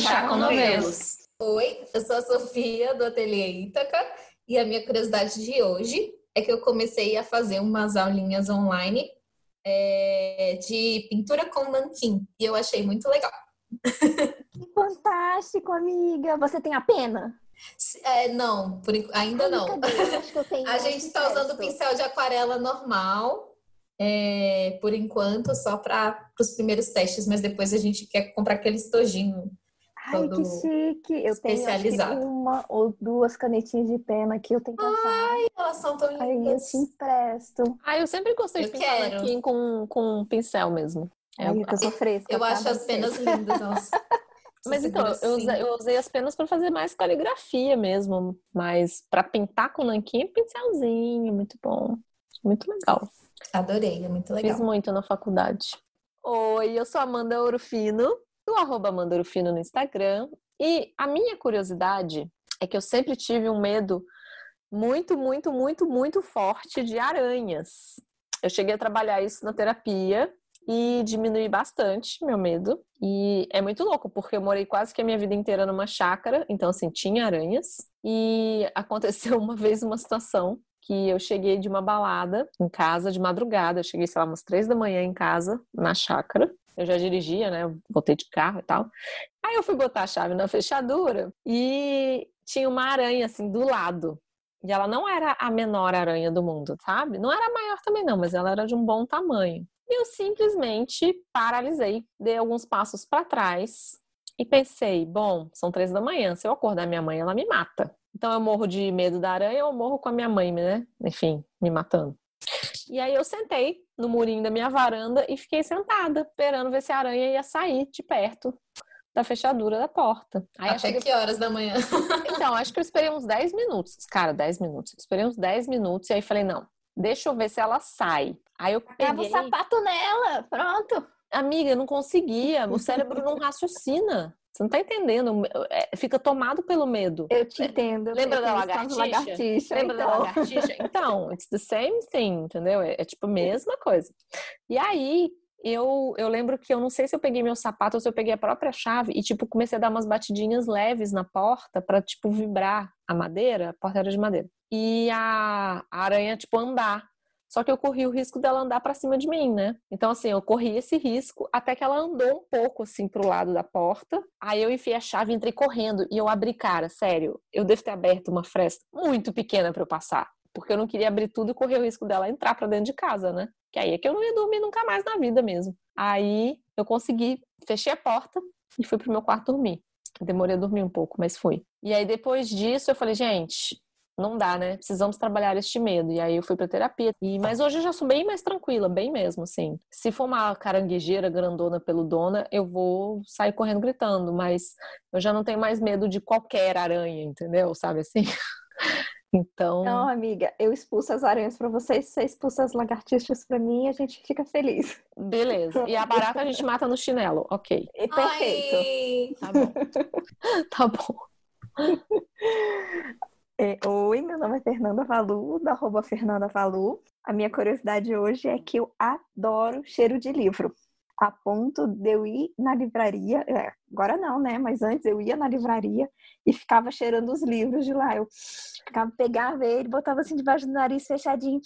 Chá com Novelos. Oi, eu sou a Sofia do Ateliê Ítaca e a minha curiosidade de hoje é que eu comecei a fazer umas aulinhas online é, de pintura com nanquim e eu achei muito legal. Que fantástico, amiga! Você tem a pena? É, não, por, ainda Ai, não. A gente está usando pincel. pincel de aquarela normal, é, por enquanto, só para os primeiros testes, mas depois a gente quer comprar aquele estojinho. Ai, que chique! Eu tenho uma ou duas canetinhas de pena que eu tenho que achar. Elas são tão Aí eu lindas. te empresto. Ah, eu sempre gostei Eu de pintar quero. nanquim com, com pincel mesmo. É, Ai, que eu sou fresca. Eu tá? acho as Vocês. penas lindas, nossa. Mas então, eu usei, eu usei as penas para fazer mais caligrafia mesmo. Mas para pintar com nanquim, pincelzinho, muito bom. Muito legal. Adorei, é muito legal. Fiz muito na faculdade. Oi, eu sou Amanda Orofino, do arroba Amanda Orofino no Instagram. E a minha curiosidade é que eu sempre tive um medo muito, muito, muito, muito forte de aranhas. Eu cheguei a trabalhar isso na terapia e diminuí bastante meu medo. E é muito louco, porque eu morei quase que a minha vida inteira numa chácara, então assim, tinha aranhas. E aconteceu uma vez uma situação que eu cheguei de uma balada em casa de madrugada. Eu cheguei, sei lá, umas três da manhã em casa, na chácara. Eu já dirigia, né? Voltei de carro e tal. Aí eu fui botar a chave na fechadura e tinha uma aranha assim do lado. E ela não era a menor aranha do mundo, sabe? Não era a maior também não, mas ela era de um bom tamanho. E eu simplesmente paralisei, dei alguns passos para trás e pensei, bom, são três da manhã, se eu acordar minha mãe, ela me mata. Então eu morro de medo da aranha ou morro com a minha mãe, né? Enfim, me matando. E aí eu sentei no murinho da minha varanda e fiquei sentada, esperando ver se a aranha ia sair de perto da fechadura da porta. Aí Até que... que horas da manhã? Então, acho que eu esperei uns 10 minutos. Cara, 10 minutos. Eu esperei uns 10 minutos e aí falei, não, deixa eu ver se ela sai. Aí eu Tava o peguei... sapato nela, pronto. Amiga, eu não conseguia. O cérebro não raciocina. Você não tá entendendo. É, Fica tomado pelo medo. Eu te entendo. Lembra da lagartixa? lagartixa, Lembra da então. lagartixa? Então, it's the same thing, entendeu? É, é tipo a mesma coisa. E aí, eu, eu lembro que eu não sei se eu peguei meu sapato ou se eu peguei a própria chave e, tipo, comecei a dar umas batidinhas leves na porta pra, tipo, vibrar a madeira. A porta era de madeira. E a, a aranha, tipo, andar. Só que eu corri o risco dela andar pra cima de mim, né? Então, assim, eu corri esse risco até que ela andou um pouco, assim, pro lado da porta. Aí eu enfiei a chave e entrei correndo. E eu abri, cara, sério, eu devo ter aberto uma fresta muito pequena pra eu passar. Porque eu não queria abrir tudo e correr o risco dela entrar pra dentro de casa, né? Que aí é que eu não ia dormir nunca mais na vida mesmo. Aí eu consegui, fechei a porta e fui pro meu quarto dormir. Demorei a dormir um pouco, mas fui. E aí depois disso eu falei, gente, não dá, né? Precisamos trabalhar este medo. E aí eu fui pra terapia. E, mas hoje eu já sou bem mais tranquila, bem mesmo, assim. Se for uma caranguejeira grandona peludona, eu vou sair correndo gritando, mas eu já não tenho mais medo de qualquer aranha, entendeu? Sabe assim? Então, Não, amiga, eu expulso as aranhas pra vocês, você expulsa as lagartixas pra mim e a gente fica feliz. beleza. E a barata a gente mata no chinelo, ok. E perfeito. Ai, Tá bom. tá bom. É, Oi, meu nome é Fernanda Valu, da arroba Fernanda Valu. A minha curiosidade hoje é que eu adoro cheiro de livro. A ponto de eu ir na livraria, é, agora não, né? Mas antes eu ia na livraria e ficava cheirando os livros de lá. Eu ficava, pegava ele, botava assim debaixo do nariz fechadinho.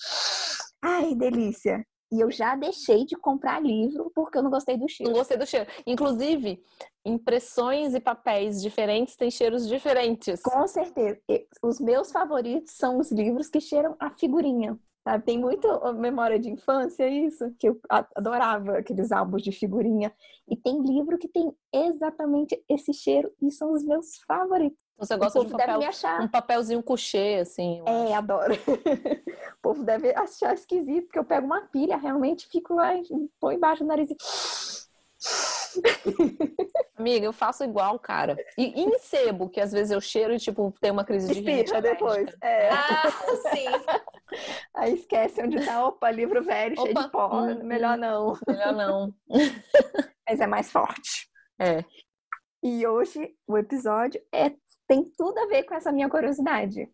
Ai, delícia! E eu já deixei de comprar livro porque eu não gostei do Não cheiro. gostei do cheiro. Inclusive, impressões e papéis diferentes têm cheiros diferentes. Com certeza. Os meus favoritos são os livros que cheiram a figurinha. Sabe? Tem muito memória de infância isso, que eu adorava aqueles álbuns de figurinha. E tem livro que tem exatamente esse cheiro e são os meus favoritos. Você O gosta de povo um, deve papel, me achar. um papelzinho couché, assim. eu É, acho. adoro. o povo deve achar esquisito, porque eu pego uma pilha, realmente fico lá, põe embaixo do nariz e... Amiga, eu faço igual, cara. E, e em sebo, que às vezes eu cheiro e, tipo, tem uma crise de rinite Espirra depois. É. ah, sim. Aí esquece onde tá. Opa, livro velho, cheio Opa, de pó. hum, Melhor não. Melhor não. Mas é mais forte. É. E hoje o episódio é, tem tudo a ver com essa minha curiosidade.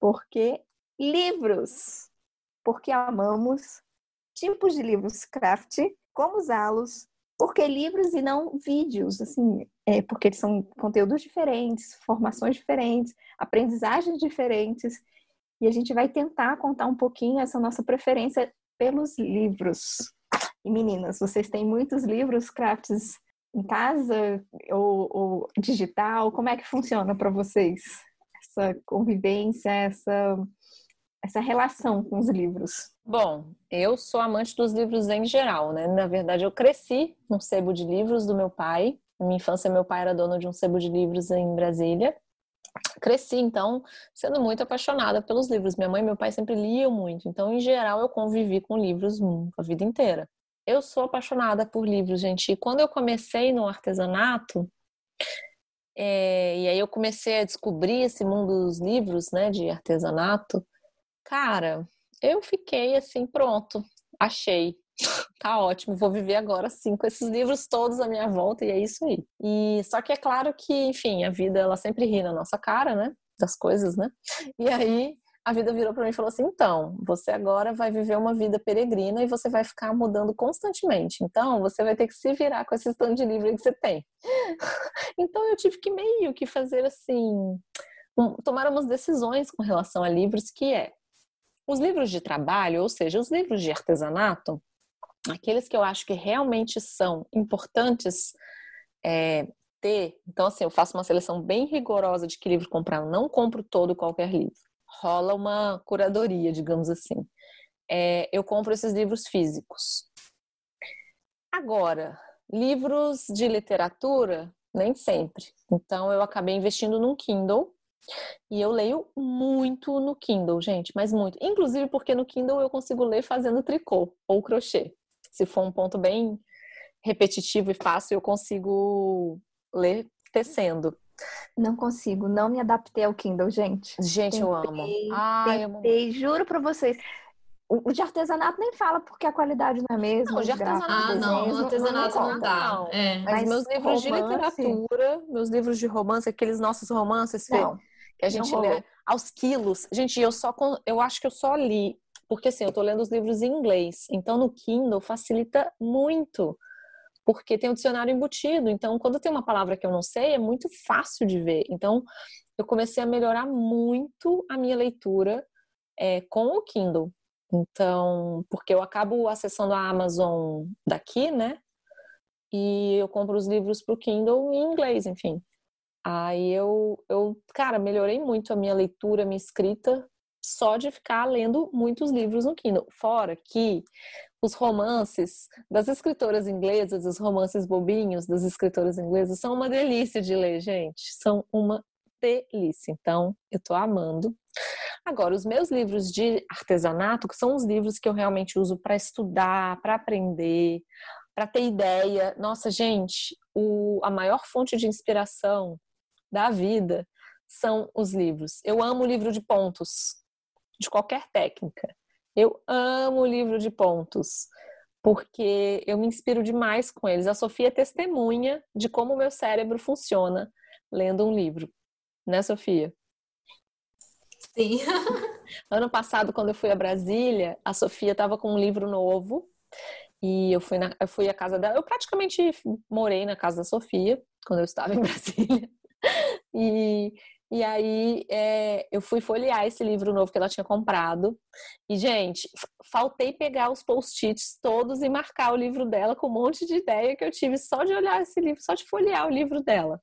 Porque livros. Porque amamos tipos de livros craft, como usá-los, porque livros e não vídeos, assim, é, porque eles são conteúdos diferentes, formações diferentes, aprendizagens diferentes, e a gente vai tentar contar um pouquinho essa nossa preferência pelos livros. E meninas, vocês têm muitos livros crafts em casa ou, ou digital? Como é que funciona para vocês essa convivência, essa essa relação com os livros? Bom, eu sou amante dos livros em geral, né? Na verdade, eu cresci num sebo de livros do meu pai. Na minha infância, meu pai era dono de um sebo de livros em Brasília. Cresci, então, sendo muito apaixonada pelos livros. Minha mãe e meu pai sempre liam muito. Então, em geral, eu convivi com livros a vida inteira. Eu sou apaixonada por livros, gente. E quando eu comecei no artesanato, é, e aí eu comecei a descobrir esse mundo dos livros, né, de artesanato, Cara, eu fiquei assim, pronto, achei. tá ótimo, vou viver agora sim com esses livros todos à minha volta e é isso aí. E só que é claro que, enfim, a vida ela sempre ri na nossa cara, né? Das coisas, né? E aí a vida virou para mim e falou assim: então, você agora vai viver uma vida peregrina e você vai ficar mudando constantemente. Então, você vai ter que se virar com esse stand de que você tem. então, eu tive que meio que fazer assim, um, tomar umas decisões com relação a livros, que é os livros de trabalho, ou seja, os livros de artesanato, aqueles que eu acho que realmente são importantes é, ter. Então, assim, eu faço uma seleção bem rigorosa de que livro comprar. Eu não compro todo qualquer livro. Rola uma curadoria, digamos assim. É, eu compro esses livros físicos. Agora, livros de literatura, nem sempre. Então, eu acabei investindo num Kindle e eu leio muito no Kindle, gente, mas muito. Inclusive porque no Kindle eu consigo ler fazendo tricô ou crochê. Se for um ponto bem repetitivo e fácil, eu consigo ler tecendo. Não consigo, não me adaptei ao Kindle, gente. Gente, tentei, eu amo. Ai, tentei, eu juro pra vocês. O de artesanato nem fala porque a qualidade não é a mesma. Não, de artesanato, ah, não, o artesanato não, não dá. Não. É. Mas, Mas, meus livros romance... de literatura, meus livros de romance, aqueles nossos romances, não que a gente lê aos quilos. Gente, eu só eu acho que eu só li porque assim, eu tô lendo os livros em inglês. Então no Kindle facilita muito. Porque tem o um dicionário embutido. Então, quando tem uma palavra que eu não sei, é muito fácil de ver. Então, eu comecei a melhorar muito a minha leitura é, com o Kindle. Então, porque eu acabo acessando a Amazon daqui, né? E eu compro os livros para o Kindle em inglês, enfim. Aí eu, eu, cara, melhorei muito a minha leitura, a minha escrita, só de ficar lendo muitos livros no Kindle. Fora que os romances das escritoras inglesas, os romances bobinhos das escritoras inglesas, são uma delícia de ler, gente. São uma delícia. Então, eu tô amando. Agora, os meus livros de artesanato, que são os livros que eu realmente uso para estudar, para aprender, para ter ideia. Nossa, gente, o, a maior fonte de inspiração da vida são os livros. Eu amo livro de pontos, de qualquer técnica. Eu amo o livro de pontos, porque eu me inspiro demais com eles. A Sofia é testemunha de como o meu cérebro funciona lendo um livro. Né, Sofia? Sim. ano passado, quando eu fui a Brasília, a Sofia estava com um livro novo e eu fui, na, eu fui à casa dela. Eu praticamente morei na casa da Sofia quando eu estava em Brasília. E, e aí é, eu fui folhear esse livro novo que ela tinha comprado. E, gente, faltei pegar os post-its todos e marcar o livro dela com um monte de ideia que eu tive só de olhar esse livro, só de folhear o livro dela.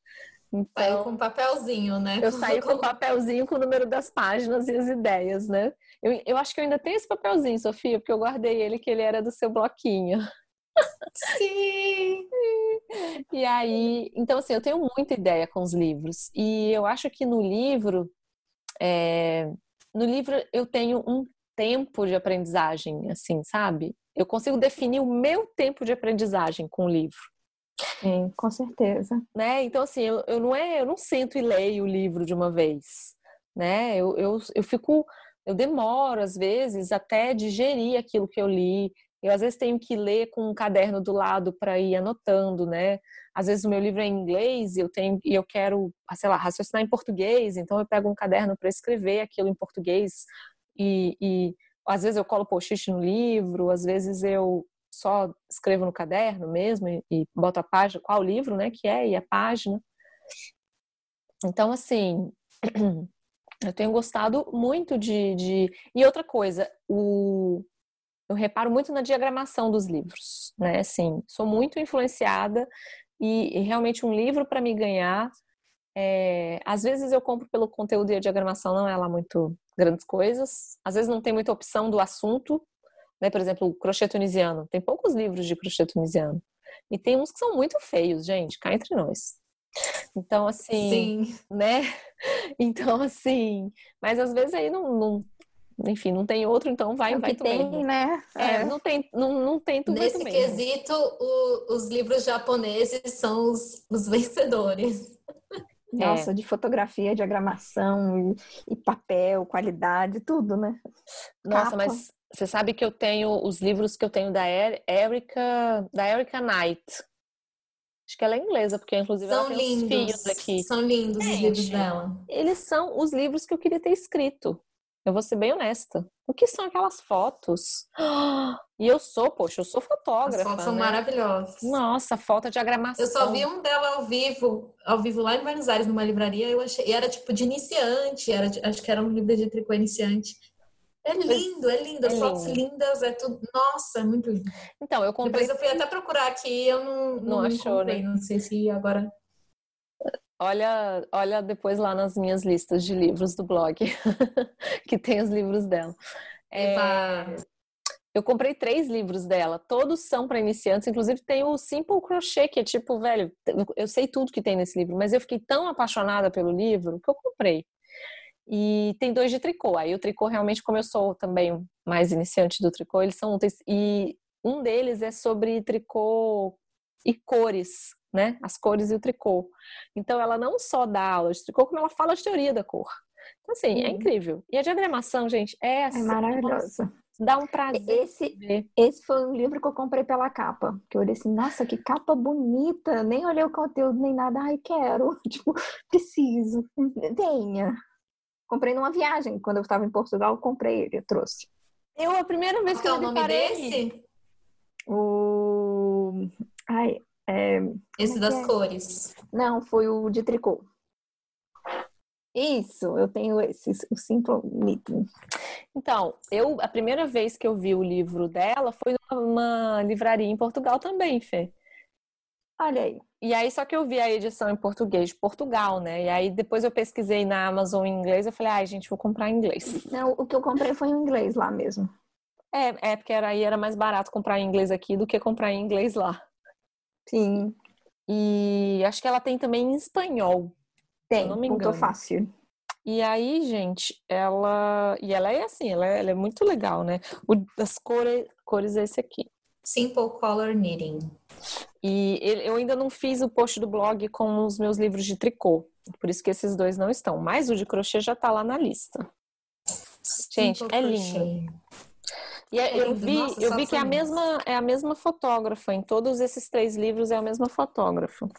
Então, Saiu com papelzinho, né? Eu saí com papelzinho com o número das páginas e as ideias, né? Eu, eu acho que eu ainda tenho esse papelzinho, Sofia, porque eu guardei ele, que ele era do seu bloquinho. Sim! E aí, então assim, eu tenho muita ideia com os livros. E eu acho que no livro, é, no livro eu tenho um tempo de aprendizagem, assim, sabe? Eu consigo definir o meu tempo de aprendizagem com o livro. Sim, com certeza. Né? Então, assim, eu, eu não é, eu não sento e leio o livro de uma vez. Né? Eu, eu, eu fico, eu demoro, às vezes, até digerir aquilo que eu li. Eu às vezes tenho que ler com um caderno do lado para ir anotando, né? Às vezes o meu livro é em inglês e eu tenho e eu quero, sei lá, raciocinar em português, então eu pego um caderno para escrever aquilo em português e, e às vezes eu colo post-it no livro, às vezes eu só escrevo no caderno mesmo e, e boto a página, qual livro, né, que é, e a página. Então, assim, eu tenho gostado muito de, de... E outra coisa, o... eu reparo muito na diagramação dos livros, né? Assim, sou muito influenciada e, e realmente um livro para me ganhar é, às vezes eu compro pelo conteúdo e a diagramação não é lá muito grandes coisas. Às vezes não tem muita opção do assunto. Né? Por exemplo, o crochê tunisiano. Tem poucos livros de crochê tunisiano. E tem uns que são muito feios, gente, cá entre nós. Então, assim, Sim. né? Então, assim, mas às vezes aí não, não enfim, não tem outro, então vai, é vai tu tem, mesmo. né? É, é, não tem, não, não tem tu Nesse quesito, o, os livros japoneses são os, os vencedores. Nossa, é. de fotografia, diagramação e, e, papel, qualidade, tudo, né? Nossa, Capa. mas você sabe que eu tenho os livros que eu tenho da Erika, da Erika Knight. Acho que ela é inglesa, porque inclusive são ela tem lindos, os aqui. São lindos Gente, os livros dela. Eles são os livros que eu queria ter escrito. Eu vou ser bem honesta. O que são aquelas fotos? E eu sou, poxa, eu sou fotógrafa. As fotos são né? maravilhosas. Nossa, foto de diagramação. Eu só vi um dela ao vivo, ao vivo lá em Buenos Aires, numa livraria. Eu achei, e era tipo de iniciante, era, acho que era um livro de tricô iniciante. É lindo, é lindo, as é fotos lindo. lindas, é tudo. Nossa, é muito lindo. Então, eu comprei. Depois eu fui até procurar aqui, eu não, não, não achou, comprei, né? Não sei se agora Olha, olha depois lá nas minhas listas de livros do blog, que tem os livros dela. É, eu comprei três livros dela, todos são para iniciantes, inclusive tem o Simple Crochet, que é tipo, velho, eu sei tudo que tem nesse livro, mas eu fiquei tão apaixonada pelo livro que eu comprei. E tem dois de tricô. Aí o tricô realmente, como eu sou também mais iniciante do tricô, eles são úteis. E um deles é sobre tricô e cores, né? As cores e o tricô. Então, ela não só dá aula de tricô, como ela fala de teoria da cor. Então, assim, é incrível. E a diagramação, gente, é, assim. É maravilhosa. Dá um prazer. Esse, esse foi um livro que eu comprei pela capa. Que eu olhei assim, nossa, que capa bonita. Nem olhei o conteúdo, nem nada. Ai, quero. Tipo, preciso. Venha. Comprei numa viagem. Quando eu estava em Portugal, eu comprei ele, eu trouxe. Eu, a primeira vez Qual que eu é o nome desse? O... Ai, é, Esse das é? cores. Não, foi o de tricô. Isso, eu tenho esse, o Simple Knitting. Então, eu a primeira vez que eu vi o livro dela foi numa livraria em Portugal também, Fê. Olha aí. E aí, só que eu vi a edição em português de Portugal, né? E aí, depois eu pesquisei na Amazon em inglês. Eu falei, ai, gente, vou comprar em inglês. Não, o que eu comprei foi em inglês lá mesmo. É, é porque era, aí era mais barato comprar em inglês aqui do que comprar em inglês lá. Sim. E acho que ela tem também em espanhol. Tem, não me engano. fácil. E aí, gente, ela. E ela é assim, ela é, ela é muito legal, né? O das cores, cores é esse aqui. Simple Color Knitting. E eu ainda não fiz o post do blog com os meus livros de tricô. Por isso que esses dois não estão. Mas o de crochê já tá lá na lista. Gente, Simple é lindo. E é, eu vi, Nossa, eu vi que é a mesma é a mesma fotógrafa em todos esses três livros é a mesma fotógrafa.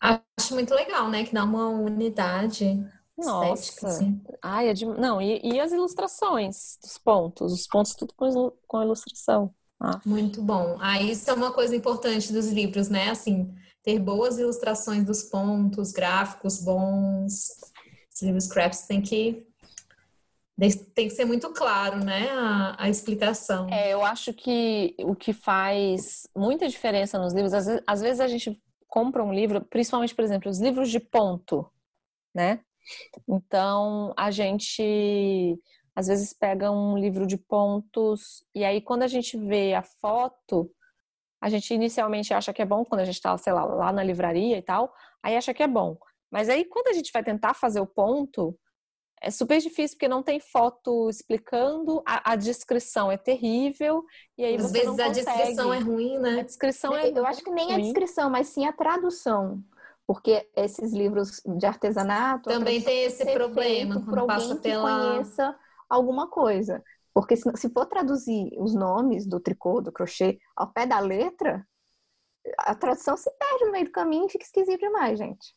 Acho muito legal, né? Que dá uma unidade. Nossa, assim. ai, é de... não e, e, as ilustrações dos pontos, os pontos tudo com, com ilustração. Ah. Muito bom. Ah, isso é uma coisa importante dos livros, né? Assim, ter boas ilustrações dos pontos, gráficos bons. Os livros crafts tem que tem que ser muito claro, né, a, a, explicação. É, eu acho que o que faz muita diferença nos livros, às vezes, às vezes a gente compra um livro, principalmente, por exemplo, os livros de ponto, né? Então, a gente às vezes pega um livro de pontos e aí quando a gente vê a foto, a gente inicialmente acha que é bom quando a gente está, sei lá, lá na livraria e tal, aí acha que é bom. Mas aí quando a gente vai tentar fazer o ponto, é super difícil porque não tem foto explicando, a, a descrição é terrível e aí Às você vezes não consegue. a descrição é ruim, né? A descrição é Eu acho que nem ruim. a descrição, mas sim a tradução. Porque esses livros de artesanato também tem esse problema quando passa pela conheça alguma coisa. Porque se, se for traduzir os nomes do tricô, do crochê ao pé da letra, a tradução se perde no meio do caminho e fica esquisito demais, gente.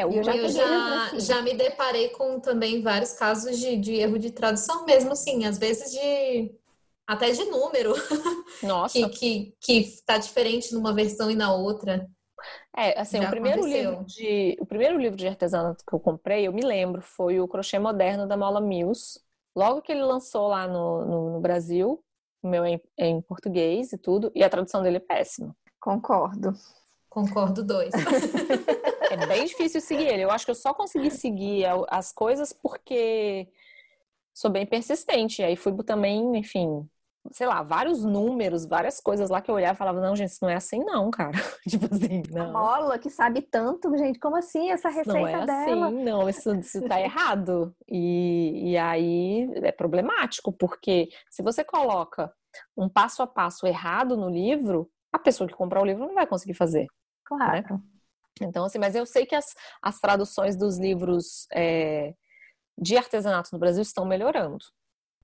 É, eu já, eu já, já, me deparei com também vários casos de, de erro de tradução mesmo, assim, às vezes de até de número. Nossa. que, que, que tá diferente numa versão e na outra. É, assim, Já o primeiro aconteceu. livro de o primeiro livro de artesanato que eu comprei, eu me lembro, foi o Crochê Moderno da Mola Mills. Logo que ele lançou lá no, no, no Brasil, o meu é em, é em português e tudo, e a tradução dele é péssima. Concordo. Concordo dois. É bem difícil seguir ele. Eu acho que eu só consegui seguir a- as coisas porque sou bem persistente. Aí fui também, enfim, sei lá, vários números, várias coisas lá que eu olhava e falava, não, gente, isso não é assim não, cara. Tipo assim, A não. Mola que sabe tanto, gente, como assim essa receita não é dela? assim, não, isso, isso tá errado. E, e aí é problemático, porque se você coloca um passo a passo errado no livro, a pessoa que comprar o livro não vai conseguir fazer. Claro. Então, assim, mas eu sei que as, as traduções dos livros é, de artesanato no Brasil estão melhorando,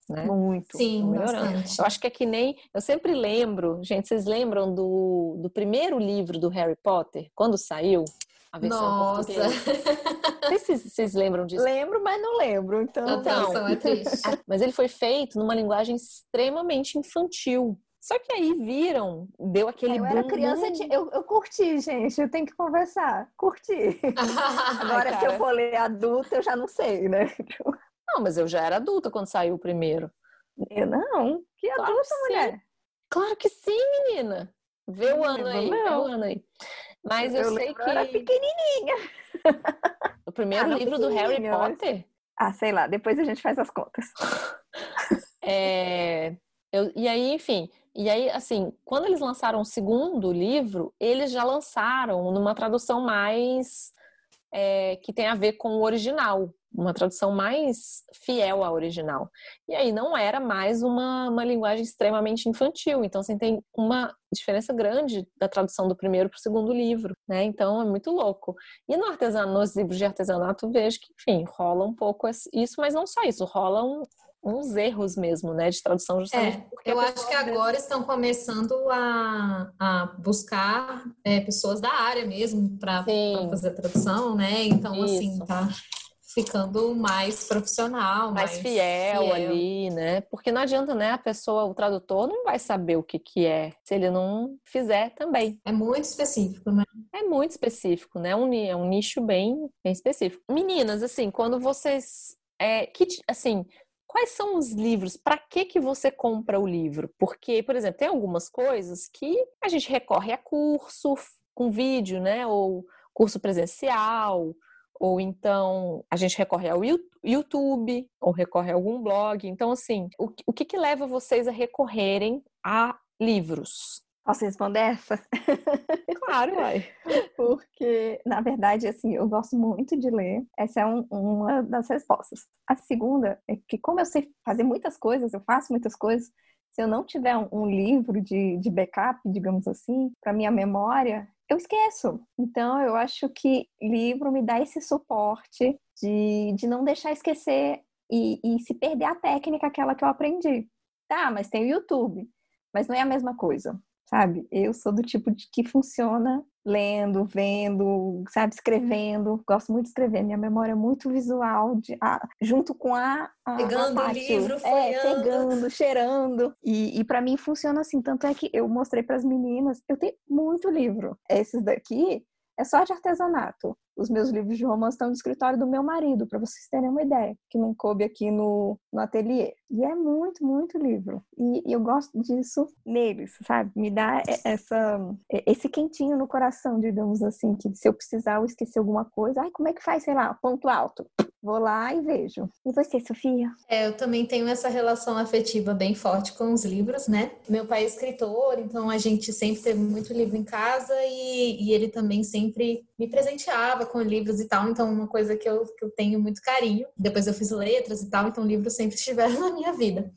né? Muito. Sim, melhorando. bastante. Eu acho que é que nem. Eu sempre lembro, gente, vocês lembram do, do primeiro livro do Harry Potter, quando saiu? A versão Nossa, português? Não sei se vocês- vocês lembram disso. Lembro, mas não lembro. Então, Então. é triste. Mas ele foi feito numa linguagem extremamente infantil. Só que aí viram, deu aquele eu era boom, criança, boom. eu, eu curti, gente. Eu tenho que conversar. Curti. Agora, se cara. eu for ler adulta, eu já não sei, né? Não, mas eu já era adulta quando saiu o primeiro. Eu não. Que Claro adulta, que sim. mulher. Claro que sim, menina. Vê o ano aí, vê o ano aí. Mas eu, sei lembro, que eu era pequenininha. o primeiro Ah, livro do Harry Potter Ah, sei lá. Depois a gente faz as contas. é, eu- e aí, enfim, e aí, assim, quando eles lançaram o segundo livro, eles já lançaram numa tradução mais é, que tem a ver com o original, uma tradução mais fiel ao original. E aí não era mais uma, uma linguagem extremamente infantil. Então, assim, tem uma diferença grande da tradução do primeiro para o segundo livro, né? Então, é muito louco. E no artesanato, nos livros de artesanato, vejo que, enfim, rola um pouco isso, mas não só isso, rolam uns erros mesmo, né, de tradução justamente É, porque eu acho que agora estão começando a, a buscar é, pessoas da área mesmo para fazer a tradução, né? Então, assim, Isso. tá ficando mais profissional, mais, mais fiel, ali, né? Porque não adianta, né? A pessoa, o tradutor, não vai saber o que que é se ele não fizer também. É muito específico, né? É muito específico, né? Um, é um nicho bem, bem específico. Meninas, assim, quando vocês, é, que, assim, quais são os livros? Para que que você compra o livro? Porque, por exemplo, tem algumas coisas que a gente recorre a curso com vídeo, né? Ou curso presencial, ou então a gente recorre ao You- YouTube, ou recorre a algum blog. Então, assim, o que que leva vocês a recorrerem a livros? Posso responder essa? Claro, uai. Porque, na verdade, assim, eu gosto muito de ler. Essa é um- uma das respostas. A segunda é que, como eu sei fazer muitas coisas, eu faço muitas coisas, se eu não tiver um, um livro de, de backup, digamos assim, para minha memória, eu esqueço. Então, eu acho que livro me dá esse suporte de, de não deixar esquecer e, e se perder a técnica aquela que eu aprendi. Tá, mas tem o YouTube. Mas não é a mesma coisa sabe? Eu sou do tipo de que funciona lendo, vendo, sabe, escrevendo. Gosto muito de escrever. Minha memória é muito visual, de, ah, junto com a, a Pegando a o livro, é, pegando, cheirando. E, e para mim funciona assim. Tanto é que eu mostrei para as meninas. Eu tenho muito livro. Esses daqui é só de artesanato. Os meus livros de romance estão no escritório do meu marido, para vocês terem uma ideia, que não coube aqui no, no ateliê. E é muito, muito livro. E, e eu gosto disso neles, sabe? Me dá essa, esse quentinho no coração, digamos assim, que se eu precisar ou esquecer alguma coisa, ai, como é que faz, sei lá, ponto alto? Vou lá e vejo. E você, Sofia? É, eu também tenho essa relação afetiva bem forte com os livros, né? Meu pai é escritor, então a gente sempre teve muito livro em casa e, e ele também sempre me presenteava com livros e tal, então uma coisa que eu, que eu tenho muito carinho. Depois eu fiz letras e tal, então livros sempre estiveram na minha vida.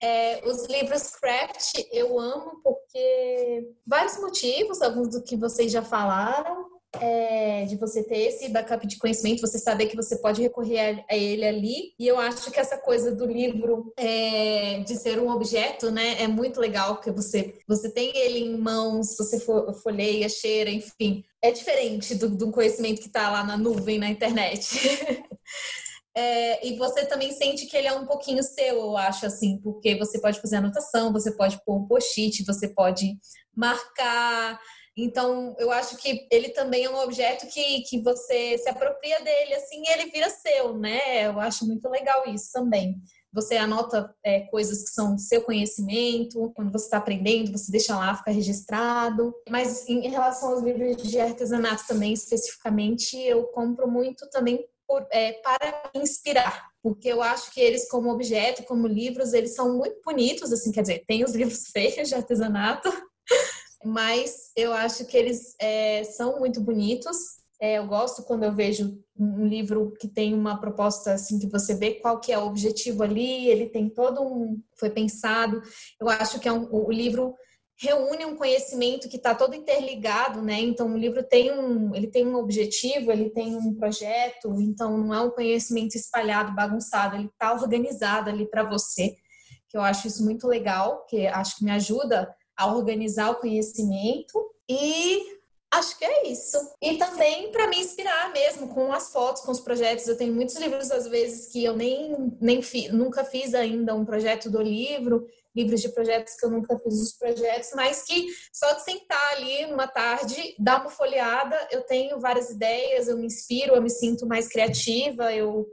É, os livros craft eu amo porque vários motivos, alguns do que vocês já falaram, é, de você ter esse backup de conhecimento, você saber que você pode recorrer a, ele ali. E eu acho que essa coisa do livro é, de ser um objeto, né, é muito legal, porque você, você tem ele em mãos, você fo- folheia, cheira, enfim. É diferente do, do conhecimento que está lá na nuvem, na internet. É, e você também sente que ele é um pouquinho seu, eu acho, assim, porque você pode fazer anotação, você pode pôr um post-it, você pode marcar. Então, eu acho que ele também é um objeto que, que você se apropria dele, assim, e ele vira seu, né? Eu acho muito legal isso também. Você anota é, coisas que são seu conhecimento, quando você está aprendendo, você deixa lá, fica registrado. Mas em relação aos livros de artesanato também, especificamente, eu compro muito também por, é, para inspirar, porque eu acho que eles como objeto, como livros, eles são muito bonitos, assim, quer dizer, tem os livros feios de artesanato, mas eu acho que eles é, são muito bonitos. É, eu gosto quando eu vejo um livro que tem uma proposta assim que você vê qual que é o objetivo ali, ele tem todo um foi pensado. Eu acho que é um, o livro reúne um conhecimento que está todo interligado, né? Então o livro tem um, ele tem um objetivo, ele tem um projeto, então não é um conhecimento espalhado, bagunçado, ele está organizado ali para você. Que eu acho isso muito legal, que acho que me ajuda a organizar o conhecimento e acho que é isso. E também para me inspirar mesmo com as fotos, com os projetos. Eu tenho muitos livros às vezes que eu nem, nem fi, nunca fiz ainda um projeto do livro livros de projetos que eu nunca fiz os projetos, mas que só de sentar ali numa tarde, dar uma folheada, eu tenho várias ideias, eu me inspiro, eu me sinto mais criativa, eu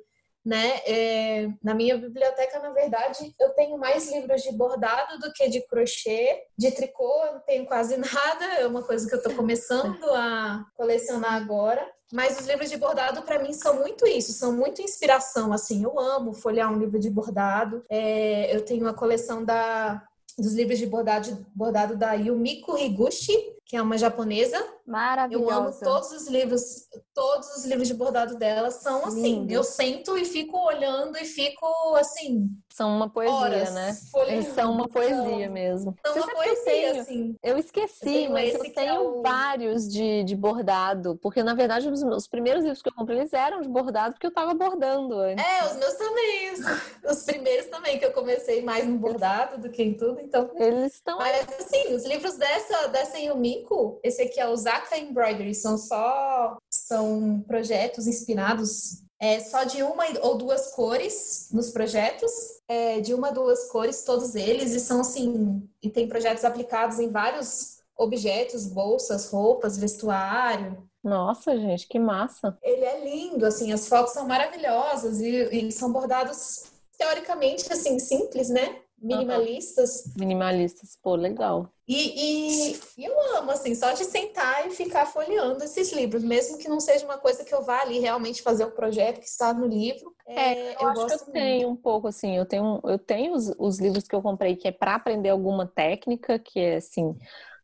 né? É, na minha biblioteca, na verdade, eu tenho mais livros de bordado do que de crochê. De tricô, eu não tenho quase nada, é uma coisa que eu estou começando a colecionar agora. Mas os livros de bordado, para mim, são muito isso, são muito inspiração. Assim, eu amo folhear um livro de bordado. É, eu tenho a coleção da, dos livros de bordado, bordado da Yumiko Higuchi, que é uma japonesa. Maravilhosa. Eu amo todos os livros, todos os livros de bordado dela são assim. Lindo. Eu sento e fico olhando e fico assim. São uma poesia, horas, né? Eles são uma poesia são, mesmo. São Você uma poesia, eu tenho, assim. Eu esqueci, eu mas eu tenho é o... vários de, de bordado. Porque, na verdade, os, os, primeiros livros que eu comprei, eles eram de bordado, porque eu tava bordando antes. É, os meus também. Os, os primeiros também, que eu comecei mais no bordado do que em tudo. Então, eles estão. Mas, assim, os livros dessa, dessa Yumi esse aqui é o Zaka Embroidery, são só são projetos inspirados é, só de uma ou duas cores nos projetos, é, de uma ou duas cores todos eles e são assim e tem projetos aplicados em vários objetos, bolsas, roupas, vestuário. Nossa, gente, que massa! Ele é lindo, assim, as fotos são maravilhosas e, e são bordados teoricamente assim simples, né? minimalistas. Minimalistas, pô, legal. E, e, eu amo, assim, só de sentar e ficar folheando esses livros, mesmo que não seja uma coisa que eu vá ali realmente fazer o projeto que está no livro. É, eu, eu acho que eu muito. tenho um pouco, assim, eu tenho, eu tenho os, os livros que eu comprei que é para aprender alguma técnica, que é assim.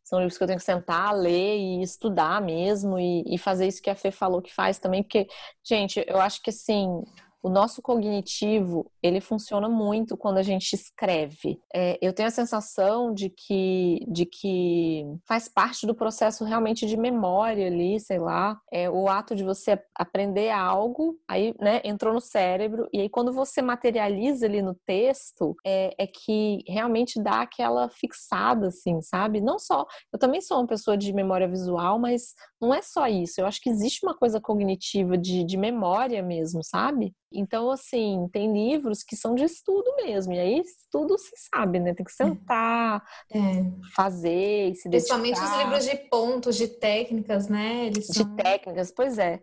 São livros que eu tenho que sentar, ler e estudar mesmo, e, e fazer isso que a Fê falou que faz também, porque, gente, eu acho que assim, o nosso cognitivo ele funciona muito quando a gente escreve. É, eu tenho a sensação de que, de que faz parte do processo realmente de memória ali, sei lá, é o ato de você aprender algo, aí, né, entrou no cérebro e aí quando você materializa ali no texto, é, é que realmente dá aquela fixada, assim, sabe? Não só, eu também sou uma pessoa de memória visual, mas não é só isso. Eu acho que existe uma coisa cognitiva de, de memória mesmo, sabe? Então, assim, tem livros que são de estudo mesmo, e aí tudo se sabe, né? Tem que sentar, é. fazer e se dedicar. Principalmente os livros de pontos, de técnicas, né? Eles são... De técnicas, pois é.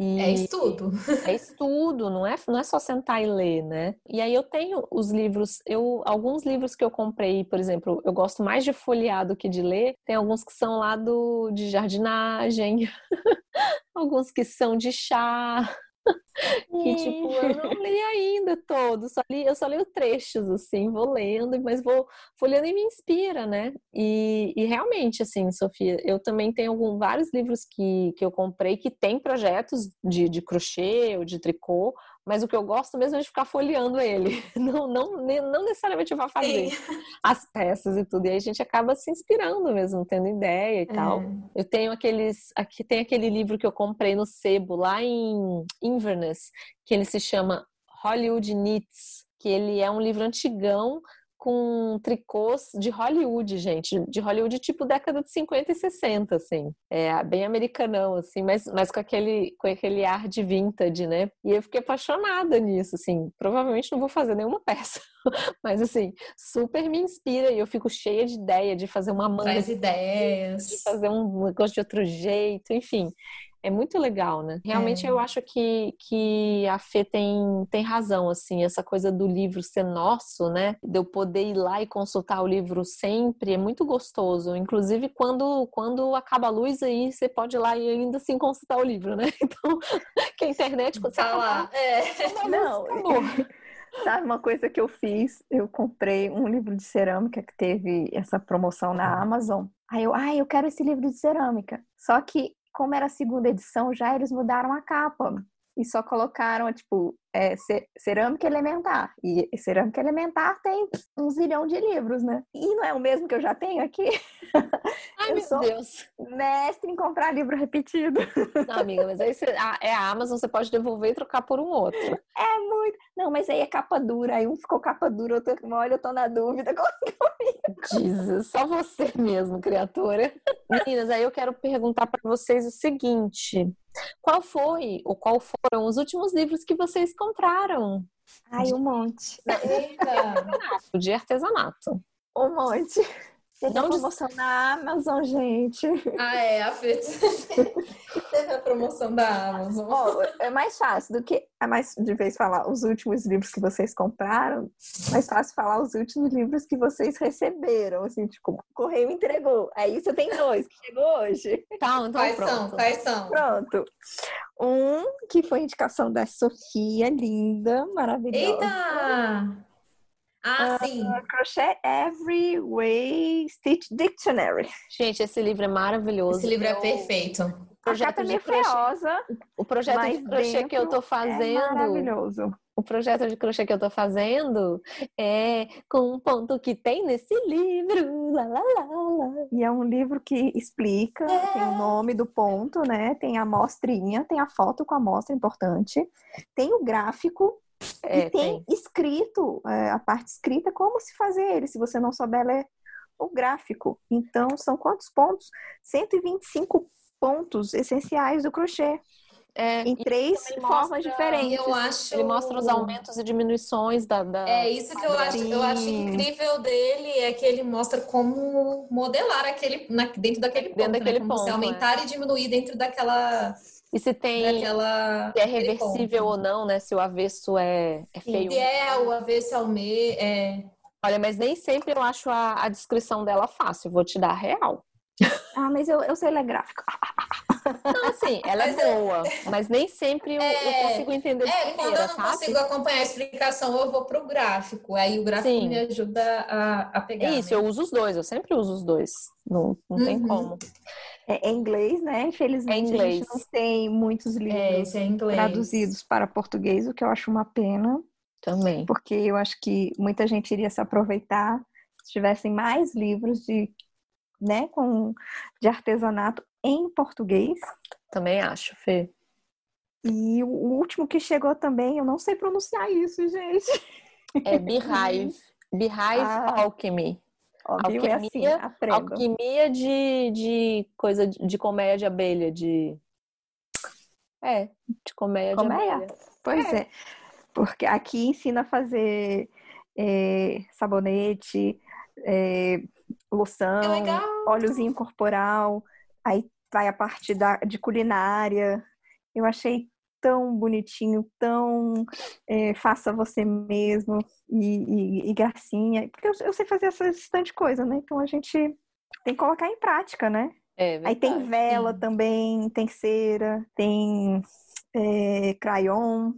E é estudo. É estudo, não é, não é só sentar e ler, né? E aí eu tenho os livros, eu alguns livros que eu comprei, por exemplo, eu gosto mais de folhear do que de ler. Tem alguns que são lá do de jardinagem, alguns que são de chá, que tipo, eu não li ainda todo, só li, eu só leio trechos, assim, vou lendo, mas vou folheando e me inspira, né? E, e realmente, assim, Sofia, eu também tenho algum, vários livros que, que eu comprei que tem projetos de, de crochê ou de tricô, mas o que eu gosto mesmo é de ficar folheando ele. Não, não, não necessariamente vou fazer Sim. as peças e tudo. E aí a gente acaba se inspirando mesmo, tendo ideia e é. tal. Eu tenho aqueles. Aqui tem aquele livro que eu comprei no sebo lá em Inverness, que ele se chama Hollywood Knits, que ele é um livro antigão com tricôs de Hollywood, gente. De Hollywood, tipo década de 50 e 60, assim. É, bem americanão, assim, mas, mas com, aquele, com aquele ar de vintage, né? E eu fiquei apaixonada nisso, assim. Provavelmente não vou fazer nenhuma peça. Mas assim, super me inspira e eu fico cheia de ideia de fazer uma manga. Traz ideias. De fazer um negócio de outro jeito, enfim é muito legal, né? Realmente é. eu acho que, que a Fê tem, tem razão, assim, essa coisa do livro ser nosso, né? De eu poder ir lá e consultar o livro sempre, é muito gostoso. Inclusive, quando, quando acaba a luz aí, você pode ir lá e ainda assim consultar o livro, né? Então, que a internet... Quando tá lá, é. Não, Sabe uma coisa que eu fiz? Eu comprei um livro de cerâmica que teve essa promoção na Amazon. Aí eu, ah, eu quero esse livro de cerâmica. Só que como era a segunda edição, já eles mudaram a capa e só colocaram, tipo, é, cerâmica elementar. E cerâmica elementar tem um zilhão de livros, né? E não é o mesmo que eu já tenho aqui. Ai, eu meu Deus. Mestre em comprar livro repetido. Não, amiga, mas aí você, é a Amazon, você pode devolver e trocar por um outro. É muito. Não, mas aí é capa dura. Aí um ficou capa dura, outro olha, eu tô na dúvida. Jesus, só você mesmo, criatura. Meninas, aí eu quero perguntar para vocês o seguinte: qual foi ou qual foram os últimos livros que vocês compraram? Ai, um monte. Eita. De artesanato. Um monte. Teve a promoção da Amazon, gente. Ah, é, a Fê teve a promoção da Amazon. Oh, é mais fácil do que. É mais de vez falar os últimos livros que vocês compraram, mais fácil falar os últimos livros que vocês receberam. Assim, tipo, o correio entregou. Aí você tem dois que chegou hoje. Tá, então quais pronto. são? Quais são? Pronto. Um que foi indicação da Sofia, linda, maravilhosa. Eita! Ah, uh, sim. Crochet Every Way Stitch Dictionary. Gente, esse livro é maravilhoso. Esse livro é perfeito. O projeto de feiosa, o projeto de crochê que eu tô fazendo. É maravilhoso. O projeto de crochê que eu tô fazendo é com um ponto que tem nesse livro. Lá, lá, lá, lá. E é um livro que explica, é. tem o nome do ponto, né? Tem a amostrinha, tem a foto com a amostra importante, tem o gráfico é, e tem, tem. escrito, é, a parte escrita, como se fazer ele, se você não souber ler o gráfico. Então, são quantos pontos? 125 pontos essenciais do crochê. É, em três formas mostra, diferentes. Eu acho... Ele mostra os aumentos e diminuições da. da é isso que eu acho, eu acho incrível dele, é que ele mostra como modelar aquele na, dentro daquele dentro ponto, daquele né? como ponto, se aumentar é. e diminuir dentro daquela e se tem daquela, se é reversível ou não, né? Se o avesso é, é feio. Se é o avesso ao meio, é. Olha, mas nem sempre eu acho a, a descrição dela fácil, vou te dar real. Ah, mas eu, eu sei ler gráfico. Não, assim, ela é mas é boa, eu... mas nem sempre eu, é... eu consigo entender de é, primeira, quando eu não sabe? consigo acompanhar a explicação, eu vou pro gráfico. Aí o gráfico Sim. me ajuda a, a pegar. Isso, né? eu uso os dois, eu sempre uso os dois. Não, não uhum. tem como. É, é inglês, né? Infelizmente, é inglês. a gente não tem muitos é, livros é, traduzidos para português, o que eu acho uma pena. Também. Porque eu acho que muita gente iria se aproveitar se tivessem mais livros de, né, com, de artesanato em português. Também acho, Fê. E o último que chegou também, eu não sei pronunciar isso, gente. É Beehive. Beehive ah. Alchemy. Óbvio, alquimia, é assim, alquimia de, de coisa de, de colmeia de abelha, de. É, de colmeia, colmeia? de abelha. Pois é. é. Porque aqui ensina a fazer é, sabonete, é, loção, óleozinho corporal, aí vai a parte da, de culinária. Eu achei tão bonitinho, tão é, faça você mesmo e, e, e gracinha. Porque eu, eu, sei fazer essa de coisa, né? Então a gente tem que colocar em prática, né? É Aí tem vela sim. também, tem cera, tem é, crayon,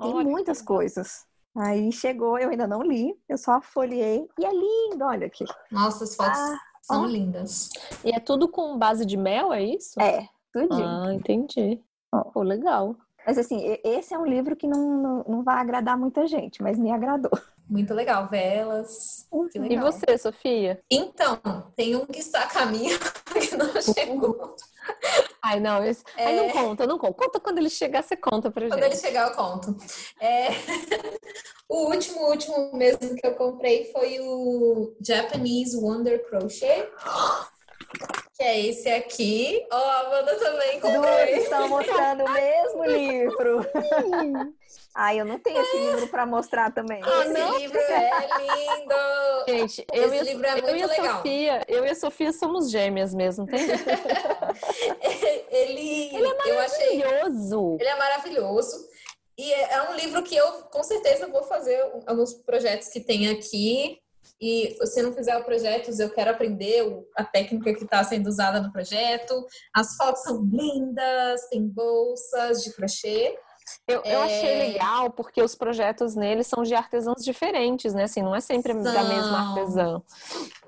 tem olha, muitas coisas. Aí chegou, eu ainda não li, eu só folhei e é lindo, olha aqui. Nossa, as fotos ah, são ó. lindas. E é tudo com base de mel, é isso? É, tudinho. Ah, entendi. Oh, legal. Mas assim, esse é um livro que não, não, não vai agradar muita gente, mas me agradou. Muito legal, velas. Legal. E você, Sofia? Então, tem um que está a caminho que não chegou. Ai, não, esse... é... Ai, não conta, não conta. Conta quando ele chegar, você conta pra quando gente. Quando ele chegar, eu conto. É... o último, último mesmo que eu comprei foi o Japanese Wonder Crochet. Que é esse aqui. Ó, oh, a Amanda também comprou. Estão mostrando o mesmo livro. Ai, eu não tenho esse livro para mostrar também. Ah, esse não? livro é lindo! Gente, eu, esse e, livro é eu muito e a legal. Sofia, eu e a Sofia somos gêmeas mesmo, tem? ele, ele é maravilhoso. Achei, ele é maravilhoso. E é, é um livro que eu, com certeza, vou fazer alguns projetos que tem aqui. E se não fizer o projeto, eu quero aprender a técnica que está sendo usada no projeto. As fotos são lindas, tem bolsas de crochê. Eu, é... eu achei é. legal porque os projetos neles são de artesãos diferentes, né? Assim, não é sempre são... da mesma artesã.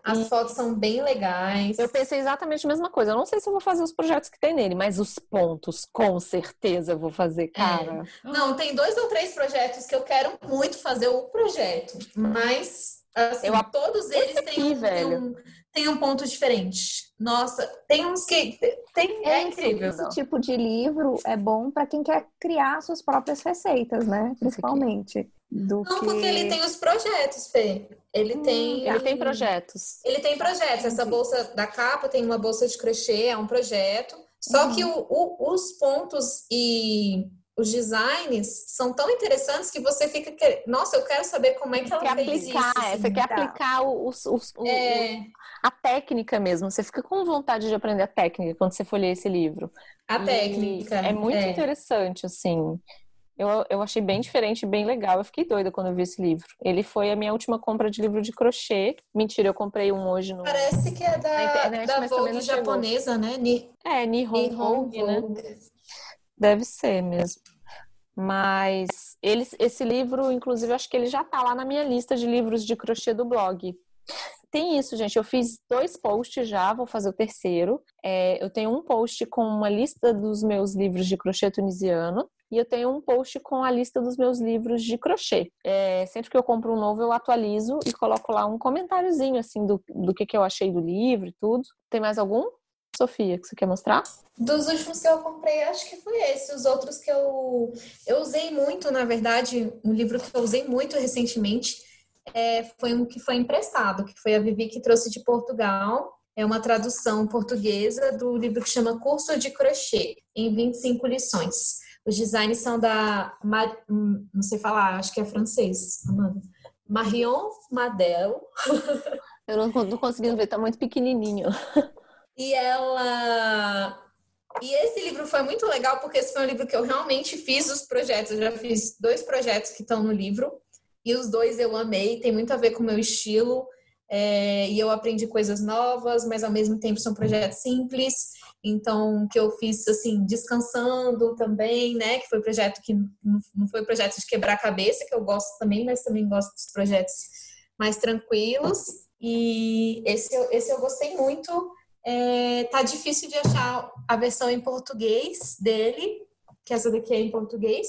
As e... fotos são bem legais. Eu pensei exatamente a mesma coisa. Eu não sei se eu vou fazer os projetos que tem nele, mas os pontos, com certeza eu vou fazer, é. cara. É. Não, tem dois ou três projetos que eu quero muito fazer o projeto, mas assim, eu... todos eles têm, aqui, um, têm um tem um ponto diferente. Nossa, tem uns que tem é, é incrível. Esse tipo de livro é bom para quem quer criar suas próprias receitas, né? Principalmente. Do não, que... porque ele tem os projetos, Fê. Ele hum, tem. Ele tem projetos. Ele tem projetos. Essa bolsa da capa tem uma bolsa de crochê, é um projeto. Só hum. que o, o, os pontos e os designs são tão interessantes que você fica querendo, nossa, eu quero saber como é que ela quer fez aplicar, isso. Assim, você quer tá. aplicar os, os, o, é... a técnica mesmo. Você fica com vontade de aprender a técnica quando você for ler esse livro. A e técnica. É muito é. interessante, assim. Eu, eu achei bem diferente, bem legal. Eu fiquei doida quando eu vi esse livro. Ele foi a minha última compra de livro de crochê. Mentira, eu comprei um hoje no. Parece que é da, internet, da Vogue japonesa, né? Ni... É, Nihon, Nihon Vogue, né? Deve ser mesmo. Mas eles, esse livro, inclusive, acho que ele já tá lá na minha lista de livros de crochê do blog. Tem isso, gente. Eu fiz dois posts já, vou fazer o terceiro. É, eu tenho um post com uma lista dos meus livros de crochê tunisiano e eu tenho um post com a lista dos meus livros de crochê. É, sempre que eu compro um novo, eu atualizo e coloco lá um comentáriozinho assim do, do que, que eu achei do livro e tudo. Tem mais algum? Sofia, que você quer mostrar? Dos últimos que eu comprei, acho que foi esse. Os outros que eu, eu usei muito, na verdade, um livro que eu usei muito recentemente é, foi um que foi emprestado, que foi a Vivi que trouxe de Portugal. É uma tradução portuguesa do livro que chama Curso de Crochê, em 25 lições. Os designs são da, hum, não sei falar, acho que é francês, Amanda. Marion Madel. Eu não tô conseguindo ver, tá muito pequenininho. E ela. E esse livro foi muito legal porque esse foi um livro que eu realmente fiz os projetos. Eu já fiz dois projetos que estão no livro e os dois eu amei. Tem muito a ver com o meu estilo é, e eu aprendi coisas novas, mas ao mesmo tempo são projetos simples. Então, que eu fiz assim, descansando também, né? Que foi projeto que não foi projeto de quebrar cabeça, que eu gosto também, mas também gosto dos projetos mais tranquilos. E esse, esse eu gostei muito. É, tá difícil de achar a versão em português dele, que essa daqui é em português,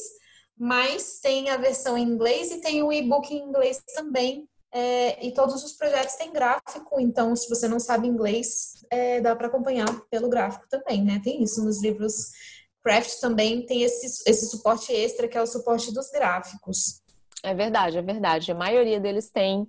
mas tem a versão em inglês e tem o e-book em inglês também. É, e todos os projetos têm gráfico, então se você não sabe inglês, é, dá para acompanhar pelo gráfico também, né? Tem isso nos livros Craft também tem esse, esse suporte extra que é o suporte dos gráficos. É verdade, é verdade. A maioria deles tem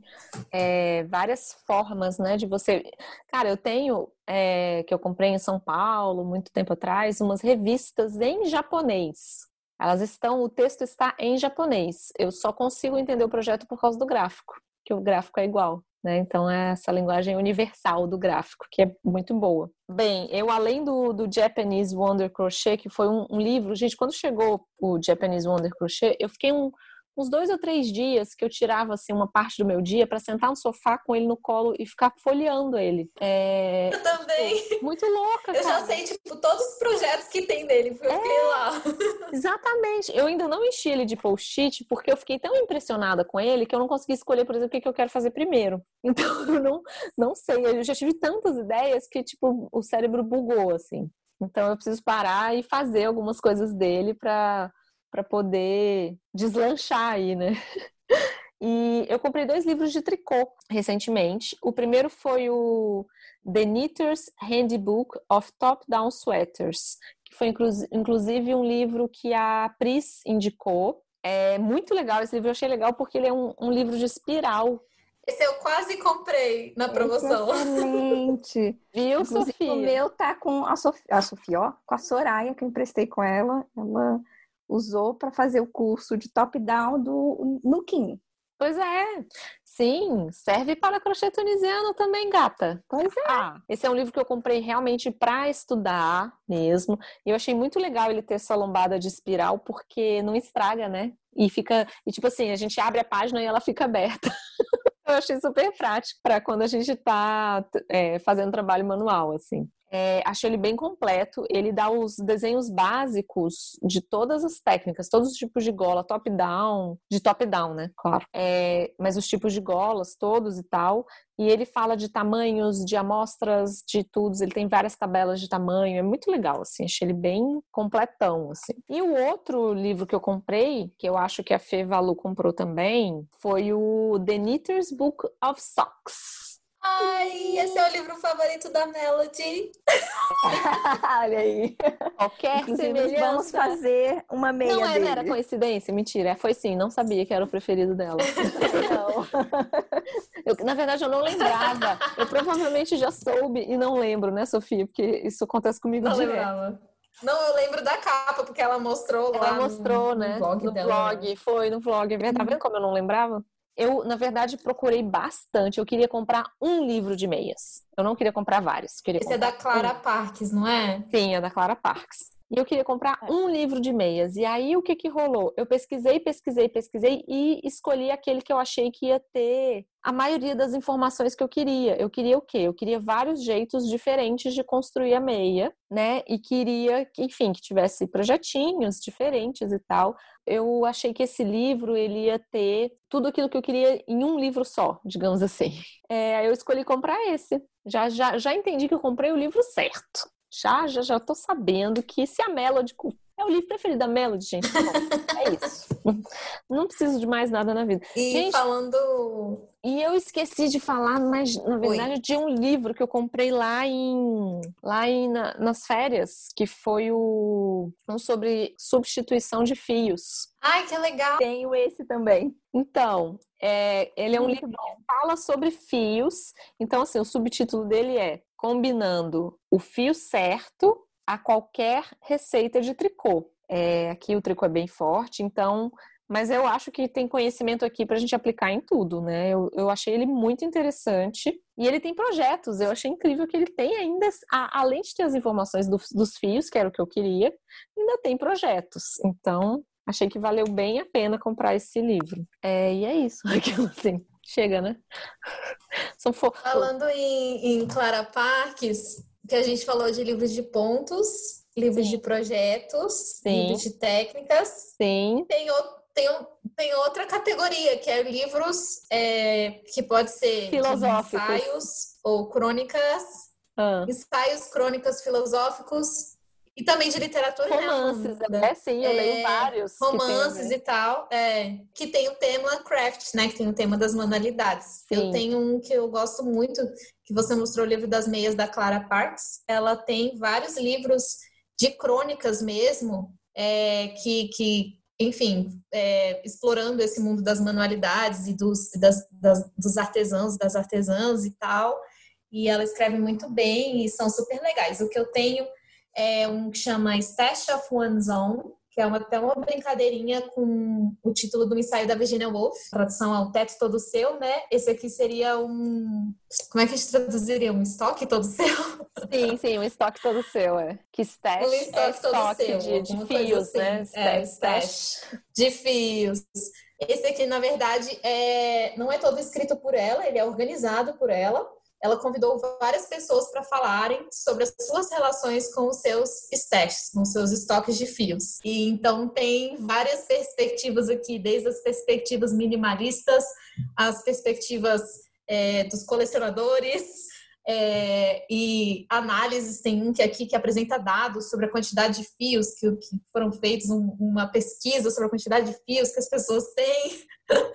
é, várias formas, né, de você. Cara, eu tenho é, que eu comprei em São Paulo muito tempo atrás umas revistas em japonês. Elas estão, o texto está em japonês. Eu só consigo entender o projeto por causa do gráfico, que o gráfico é igual. Né? Então, é essa linguagem universal do gráfico, que é muito boa. Bem, eu além do, do Japanese Wonder Crochet, que foi um, um livro, gente, quando chegou o Japanese Wonder Crochet, eu fiquei um, uns dois ou três dias que eu tirava assim uma parte do meu dia para sentar no sofá com ele no colo e ficar folheando ele. É, eu também. Tipo, muito louca. Eu cara. já sei tipo todos os projetos que tem dele, eu é, fiquei lá. Exatamente. Eu ainda não enchi ele de post-it porque eu fiquei tão impressionada com ele que eu não consegui escolher, por exemplo, o que eu quero fazer primeiro. Então eu não não sei. Eu já tive tantas ideias que tipo o cérebro bugou assim. Então eu preciso parar e fazer algumas coisas dele para para poder deslanchar aí, né? E eu comprei dois livros de tricô recentemente. O primeiro foi o The Knitter's Handbook of Top-Down Sweaters, que foi inclusive um livro que a Pris indicou. É muito legal esse livro, eu achei legal porque ele é um, um livro de espiral. Esse eu quase comprei na promoção. É excelente. Viu, Inclusive, Sofia? O meu tá com a Sofia, a Sofia, ó, com a Soraya, que eu emprestei com ela. Ela usou para fazer o curso de top-down do Nukin. Pois é. Sim, serve para crochê tunisiano também, gata. Pois é. Ah, esse é um livro que eu comprei realmente para estudar mesmo. E eu achei muito legal ele ter essa lombada de espiral, porque não estraga, né? E fica. E tipo assim, a gente abre a página e ela fica aberta. eu achei super prático para quando a gente está é, fazendo trabalho manual, assim. É, acho ele bem completo. Ele dá os desenhos básicos de todas as técnicas, todos os tipos de gola, top-down, de top-down, né? Claro. É, mas os tipos de golas, todos e tal. E ele fala de tamanhos, de amostras, de tudo. Ele tem várias tabelas de tamanho. É muito legal, assim. Achei ele bem completão, assim. E o outro livro que eu comprei, que eu acho que a Fê Valu comprou também, foi o The Knitter's Book of Socks. Ai, esse é o livro favorito da Melody. Olha aí. Qualquer Inclusive, semelhança. Vamos fazer uma meia Não, é, não era coincidência, mentira. Foi sim, não sabia que era o preferido dela. não. Eu, na verdade, eu não lembrava. Eu provavelmente já soube e não lembro, né, Sofia? Porque isso acontece comigo não direto. Lembrava. Não, eu lembro da capa, porque ela mostrou ela lá. Ela mostrou, no, né? No blog, no dela. blog, foi no blog. É verdade. Tá vendo como eu não lembrava? Eu, na verdade, procurei bastante. Eu queria comprar um livro de meias. Eu não queria comprar vários. Queria Esse é da Clara um. Parques, não é? Sim, é da Clara Parques. E eu queria comprar um livro de meias. E aí o que que rolou? Eu pesquisei, pesquisei, pesquisei e escolhi aquele que eu achei que ia ter a maioria das informações que eu queria. Eu queria o quê? Eu queria vários jeitos diferentes de construir a meia, né? E queria que, enfim, que tivesse projetinhos diferentes e tal. Eu achei que esse livro ele ia ter tudo aquilo que eu queria em um livro só, digamos assim. É, eu escolhi comprar esse. Já, já, já entendi que eu comprei o livro certo já, já, já tô sabendo que se a Melody é o livro preferido da Melody, gente. Bom, é isso. Não preciso de mais nada na vida. E gente, falando. E eu esqueci de falar, mas na verdade, Oi. de um livro que eu comprei lá em lá em, na, nas férias, que foi o um sobre substituição de fios. Ai, que legal! Tenho esse também. Então, é, ele é um Muito livro bom. que fala sobre fios. Então, assim, o subtítulo dele é Combinando o fio certo a qualquer receita de tricô. É, aqui o tricô é bem forte, então, mas eu acho que tem conhecimento aqui para a gente aplicar em tudo, né? Eu, eu achei ele muito interessante e ele tem projetos. Eu achei incrível que ele tem ainda, além de ter as informações do, dos fios, que era o que eu queria, ainda tem projetos. Então, achei que valeu bem a pena comprar esse livro. É, e é isso, aquilo assim. Chega, né? São fo... Falando em, em Clara Parques, que a gente falou de livros de pontos, livros Sim. de projetos, Sim. livros de técnicas. Sim. Tem, tem, tem outra categoria, que é livros é, que pode ser filosóficos, ensaios ou crônicas, ah. ensaios, crônicas filosóficos e também de literatura romances, né? né? Sim, eu é, leio vários. Romances e tal, é, que tem o tema craft, né? Que tem o tema das manualidades. Sim. Eu tenho um que eu gosto muito, que você mostrou o livro das meias da Clara Parks. Ela tem vários livros de crônicas mesmo, é, que, que, enfim, é, explorando esse mundo das manualidades e dos, das, das, dos artesãos, das artesãs e tal. E ela escreve muito bem e são super legais. O que eu tenho é um que chama Stash of One's Own, que é uma, até uma brincadeirinha com o título do ensaio da Virginia Woolf, tradução ao teto todo seu, né? Esse aqui seria um. Como é que a gente traduziria? Um estoque todo seu? Sim, sim, um estoque todo seu, é. Que stash um estoque é estoque seu, de, de fios, assim. né? É, stash. De fios. Esse aqui, na verdade, é... não é todo escrito por ela, ele é organizado por ela ela convidou várias pessoas para falarem sobre as suas relações com os seus stashes, com os seus estoques de fios. E então tem várias perspectivas aqui, desde as perspectivas minimalistas, as perspectivas é, dos colecionadores, é, e análises. Tem um que aqui que apresenta dados sobre a quantidade de fios que, que foram feitos, um, uma pesquisa sobre a quantidade de fios que as pessoas têm.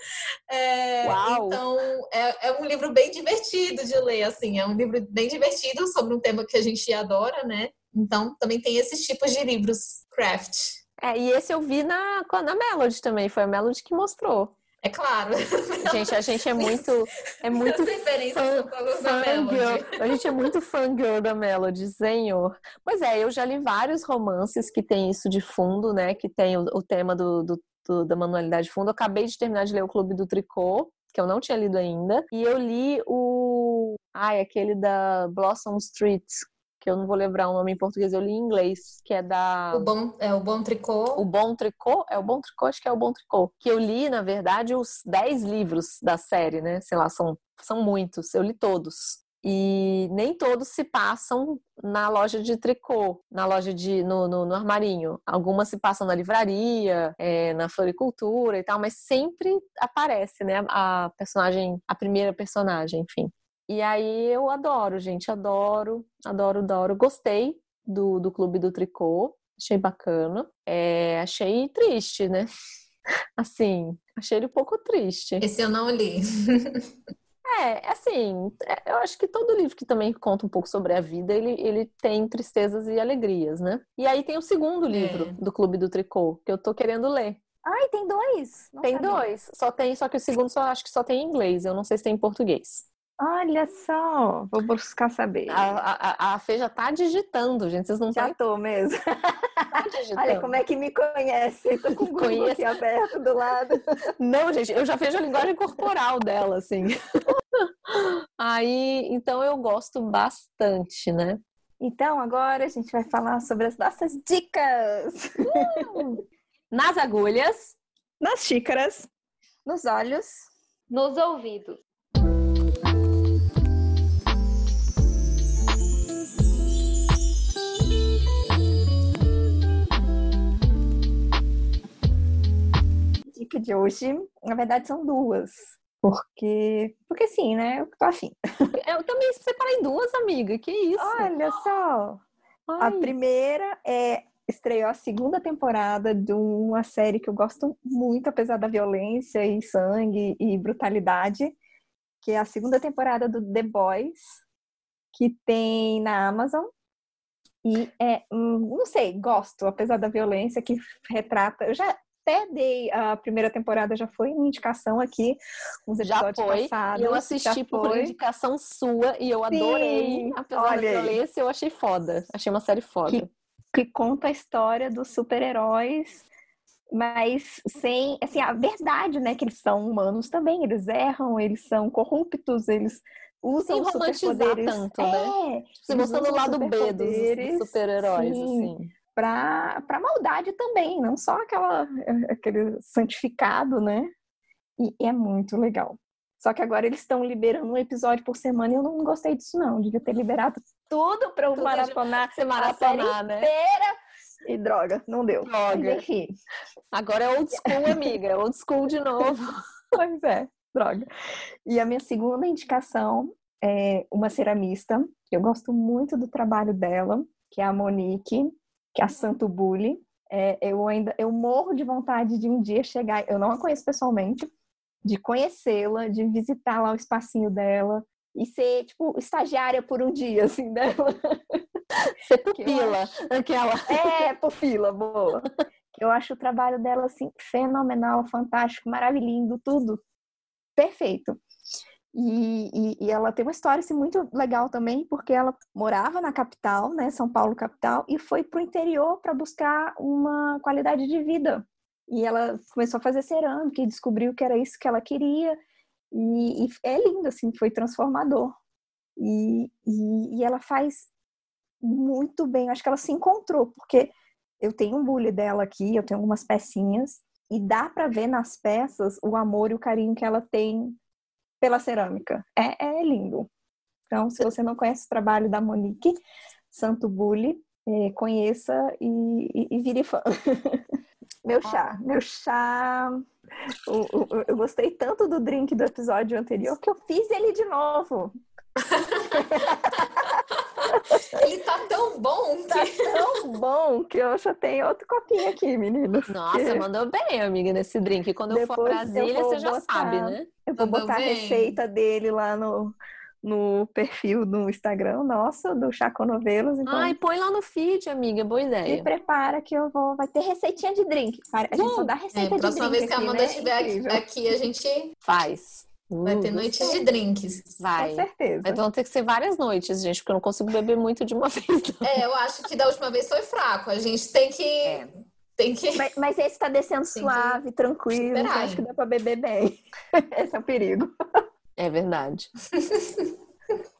É, então, é, é, um livro bem divertido de ler, assim, é um livro bem divertido sobre um tema que a gente adora, né? Então, também tem esses tipos de livros craft. É, e esse eu vi na, na Melody também, foi a Melody que mostrou. É claro. Gente, a gente é muito. É muito fã, fangirl. A gente é muito fangirl da Melody, senhor. Pois é, eu já li vários romances que tem isso de fundo, né? Que tem o, o tema do, do, do, da manualidade de fundo. Eu acabei de terminar de ler o Clube do Tricô, que eu não tinha lido ainda. E eu li o. Ai, aquele da Blossom Street, que eu não vou lembrar o nome em português, eu li em inglês, que é da. O Bom, é o Bom Tricô. O Bom Tricô? É o Bom Tricô, acho que é o Bom Tricô. Que eu li, na verdade, os 10 livros da série, né? Sei lá, são, são muitos. Eu li todos. E nem todos se passam na loja de tricô, na loja de no, no, no armarinho. Algumas se passam na livraria, é, na floricultura e tal, mas sempre aparece, né? A personagem, a primeira personagem, enfim. E aí eu adoro, gente, adoro, adoro, adoro. Gostei do, do Clube do Tricô, achei bacana. É, achei triste, né? Assim, achei ele um pouco triste. Esse eu não li. É, assim, é, eu acho que todo livro que também conta um pouco sobre a vida, ele, ele tem tristezas e alegrias, né? E aí tem o segundo livro é. do Clube do Tricô, que eu tô querendo ler. Ai, tem dois? Não tem sabia. dois. Só tem, só que o segundo só acho que só tem em inglês. Eu não sei se tem em português. Olha só, vou buscar saber. A, a, a Fê já tá digitando, gente. Vocês não Já tô mesmo. Tá digitando. Olha como é que me conhece. Tô com o Google aqui aberto do lado. Não, gente, eu já vejo a linguagem corporal dela, assim. Aí, então eu gosto bastante, né? Então, agora a gente vai falar sobre as nossas dicas. Uh! Nas agulhas, nas xícaras, nos olhos, nos ouvidos. Dica de hoje, na verdade, são duas. Porque, porque sim, né? Eu tô afim. Eu também separei duas, amiga. Que isso? Olha só. Ai. A primeira é estreou a segunda temporada de uma série que eu gosto muito, apesar da violência e sangue e brutalidade, que é a segunda temporada do The Boys, que tem na Amazon. E é, não sei, gosto, apesar da violência que retrata. Eu já até dei a primeira temporada, já foi uma indicação aqui, uns episódios já foi, passados. Eu assisti por foi. indicação sua e eu Sim, adorei. Apesar olha da violência, eu achei foda. Achei uma série foda. Que, que conta a história dos super-heróis mas sem, assim, a verdade, né, que eles são humanos também, eles erram, eles são corruptos, eles usam Sem superpoderes. tanto, né? É, Você mostrando o lado B dos super-heróis, assim para maldade também, não só aquela, aquele santificado, né? E é muito legal. Só que agora eles estão liberando um episódio por semana e eu não gostei disso, não. Devia ter liberado tudo para eu maratonar, de... maratonar, né? inteira. E droga, não deu. Droga. Agora é old school, amiga. É old school de novo. pois é, droga. E a minha segunda indicação é uma ceramista. Eu gosto muito do trabalho dela, que é a Monique que é a Santo Bully. É, eu ainda eu morro de vontade de um dia chegar, eu não a conheço pessoalmente, de conhecê-la, de visitar lá o espacinho dela e ser, tipo, estagiária por um dia, assim, dela. Ser pupila, acho... aquela. É, pupila, boa. Eu acho o trabalho dela, assim, fenomenal, fantástico, maravilhoso, tudo perfeito. E, e, e, ela tem uma história assim, muito legal também, porque ela morava na capital, né, São Paulo capital, e foi para o interior para buscar uma qualidade de vida. E ela começou a fazer cerâmica e descobriu que era isso que ela queria. E, e é lindo, assim, foi transformador. E, e, ela faz muito bem. Acho que ela se encontrou, porque eu tenho um bule dela aqui, eu tenho algumas pecinhas, e dá para ver nas peças o amor e o carinho que ela tem pela cerâmica. É, é lindo. Então, se você não conhece o trabalho da Monique Santo Bulli, é, conheça e, e, e vire fã. meu chá, meu chá. Eu, gostei tanto do drink do episódio anterior que eu fiz ele de novo. Ele tá tão bom Tá que... tão bom que eu já tenho outro copinho aqui, meninos. Nossa, Que mandou bem, amiga, nesse drink. Quando eu for Depois a Brasília, você já botar. sabe, né? Eu vou Mandou botar a bem. receita dele lá no, no perfil do Instagram nosso, do Chaco Novelos. Então, Ai, põe lá no feed, amiga. Boa ideia. prepara que eu vou. Vai ter receitinha de drink. A gente só dá É, receita de próxima drink vez que a aqui, Amanda né? estiver aqui, Incrível. aqui, a gente Faz. Vai Uh, ter noites de drinks. Vai. Com certeza. Então vão ter que ser várias noites, gente, porque eu não consigo beber muito de uma vez. não. É, eu acho que da última vez foi fraco. A gente tem que. É. Tem que. Mas, mas esse tá descendo Tem que suave, tranquilo. então acho que dá pra beber bem. Esse é o perigo. É verdade.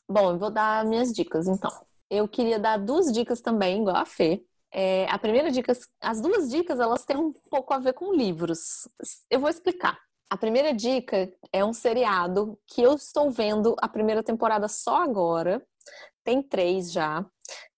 Bom, eu vou dar minhas dicas, então. Eu queria dar duas dicas também, igual a Fê. É, a primeira dica, as duas dicas, elas têm um pouco a ver com livros. Eu vou explicar. A primeira dica é um seriado que eu estou vendo a primeira temporada só agora. Tem três já.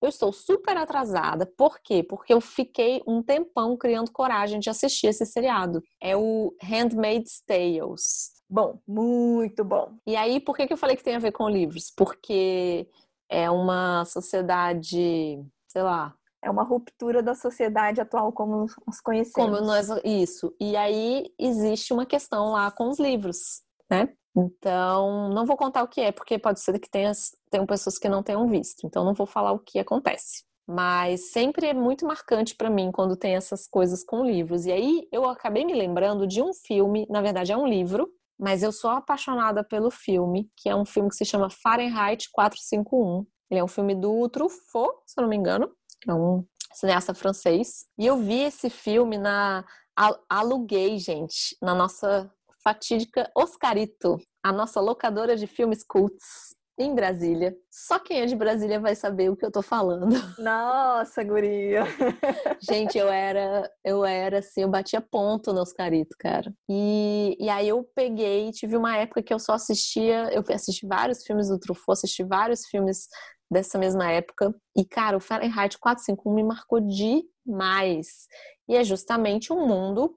Eu estou super atrasada. Por quê? Porque eu fiquei um tempão criando coragem de assistir esse seriado. É o Handmaid's Tales. Bom, muito bom. E aí, por que, que eu falei que tem a ver com livros? Porque é uma sociedade, sei lá, É uma ruptura da sociedade atual como nós conhecemos. como nós. Isso. E aí existe uma questão lá com os livros, né? Então, não vou contar o que é, porque pode ser que tenha, tenham pessoas que não tenham visto. Então, não vou falar o que acontece. Mas sempre é muito marcante para mim quando tem essas coisas com livros. E aí eu acabei me lembrando de um filme, na verdade é um livro, mas eu sou apaixonada pelo filme, que é um filme que se chama Fahrenheit 451. Ele é um filme do Truffaut, se eu não me engano, é um cineasta francês. E eu vi esse filme na aluguei, gente, na nossa fatídica Oscarito, a nossa locadora de filmes cults em Brasília. Só quem é de Brasília vai saber o que eu tô falando. Nossa, guria. Gente, eu era, eu era assim, eu batia ponto no Oscarito, cara. E, e aí eu peguei, tive uma época que eu só assistia, eu assisti vários filmes do Truffaut, assisti vários filmes dessa mesma época. E, cara, o Fahrenheit 451 me marcou demais. E é justamente um mundo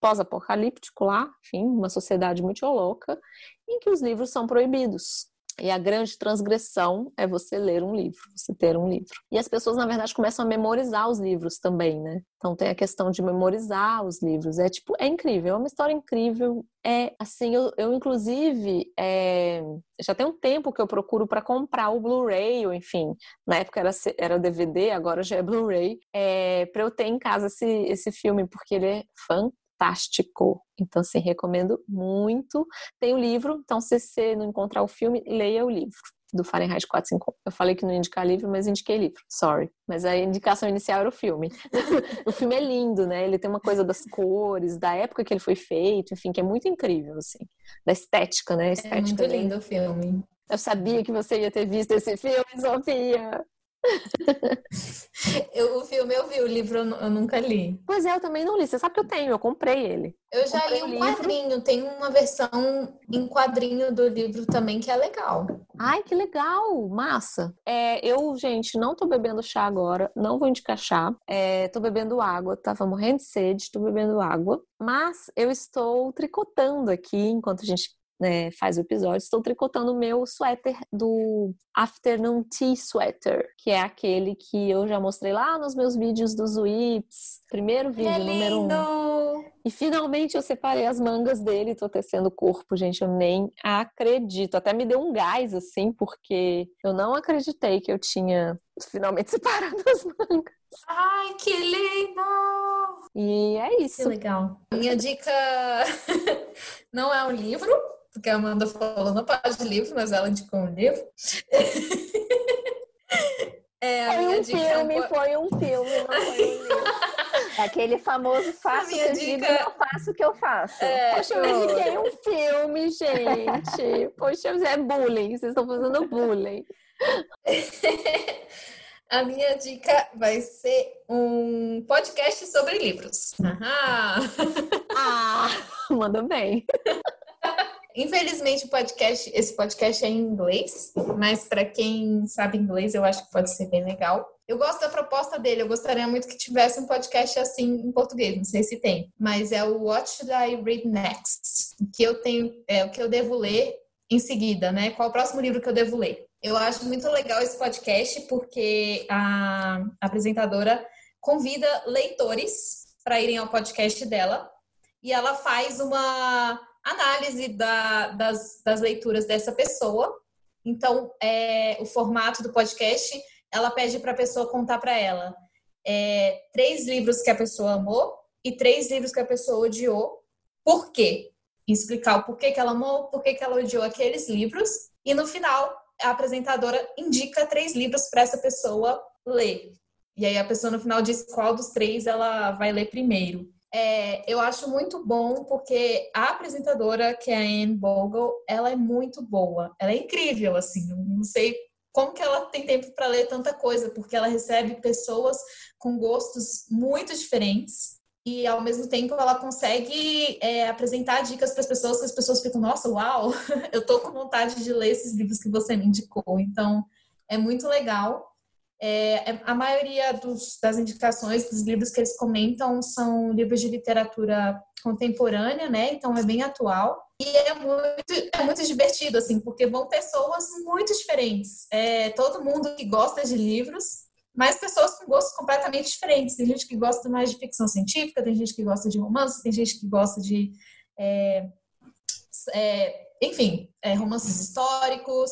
pós-apocalíptico lá, enfim, uma sociedade muito louca, em que os livros são proibidos. E a grande transgressão é você ler um livro, você ter um livro. E as pessoas, na verdade, começam a memorizar os livros também, né? Então tem a questão de memorizar os livros. É tipo, é incrível, é uma história incrível. É assim, eu, eu inclusive é, já tem um tempo que eu procuro para comprar o Blu-ray, ou enfim, na época era, era DVD, agora já é Blu-ray, é, para eu ter em casa esse, esse filme, porque ele é fantástico. Então, assim, recomendo muito. Tem o livro, então se você não encontrar o filme, leia o livro do Fahrenheit 451. Eu falei que não ia indicar livro, mas indiquei livro. Sorry. Mas a indicação inicial era o filme. o filme é lindo, né? Ele tem uma coisa das cores, da época que ele foi feito, enfim, que é muito incrível, assim. Da estética, né? É estética muito dele. lindo o filme. Eu sabia que você ia ter visto esse filme, Sofia. Eu, o filme eu vi, o livro eu, eu nunca li. Pois é, eu também não li. Você sabe que eu tenho, eu comprei ele. Eu já Comprei li um livro. quadrinho, tem uma versão em quadrinho do livro também que é legal. Ai, que legal! Massa! É, eu, gente, não tô bebendo chá agora, não vou indicar chá. É, tô bebendo água, tava morrendo de sede, tô bebendo água. Mas eu estou tricotando aqui, enquanto a gente né, faz o episódio, estou tricotando o meu suéter do Afternoon Tea Sweater, que é aquele que eu já mostrei lá nos meus vídeos dos Whips. Primeiro vídeo, é número um. E finalmente eu separei as mangas dele, tô tecendo o corpo, gente, eu nem acredito. Até me deu um gás, assim, porque eu não acreditei que eu tinha finalmente separado as mangas. Ai, que lindo! E é Que isso. legal. Minha dica não é um livro, porque a Amanda falou não pode de livro, mas ela indicou um livro. É, a Foi minha um dica é um filme, po- foi um filme, não foi um livro. É aquele famoso faço o que eu digo dica- e não faço o que eu faço. É, Poxa, eu indiquei um filme, gente. Poxa, é bullying, vocês estão fazendo bullying. A minha dica vai ser um podcast sobre livros. Aham. Ah, manda bem. Infelizmente, o podcast, esse podcast é em inglês, mas para quem sabe inglês, eu acho que pode ser bem legal. Eu gosto da proposta dele, eu gostaria muito que tivesse um podcast assim em português, não sei se tem, mas é o What Should I Read Next? Que eu tenho, é o que eu devo ler em seguida, né? Qual o próximo livro que eu devo ler? Eu acho muito legal esse podcast porque a apresentadora convida leitores para irem ao podcast dela e ela faz uma análise da, das, das leituras dessa pessoa. Então, é, o formato do podcast, ela pede para a pessoa contar para ela é, três livros que a pessoa amou e três livros que a pessoa odiou. Por quê? Explicar o porquê que ela amou, porquê que ela odiou aqueles livros. E no final, a apresentadora indica três livros para essa pessoa ler. E aí a pessoa no final diz qual dos três ela vai ler primeiro. É, eu acho muito bom porque a apresentadora, que é a Anne Bogle, ela é muito boa. Ela é incrível, assim. Não sei como que ela tem tempo para ler tanta coisa, porque ela recebe pessoas com gostos muito diferentes e ao mesmo tempo ela consegue é, apresentar dicas para as pessoas que as pessoas ficam, nossa, uau, eu tô com vontade de ler esses livros que você me indicou. Então, é muito legal. É, a maioria dos, das indicações dos livros que eles comentam são livros de literatura contemporânea, né? Então é bem atual. E é muito, é muito divertido, assim, porque vão pessoas muito diferentes. É, todo mundo que gosta de livros, mas pessoas com gostos completamente diferentes. Tem gente que gosta mais de ficção científica, tem gente que gosta de romance, tem gente que gosta de. É, é, enfim, é, romances históricos,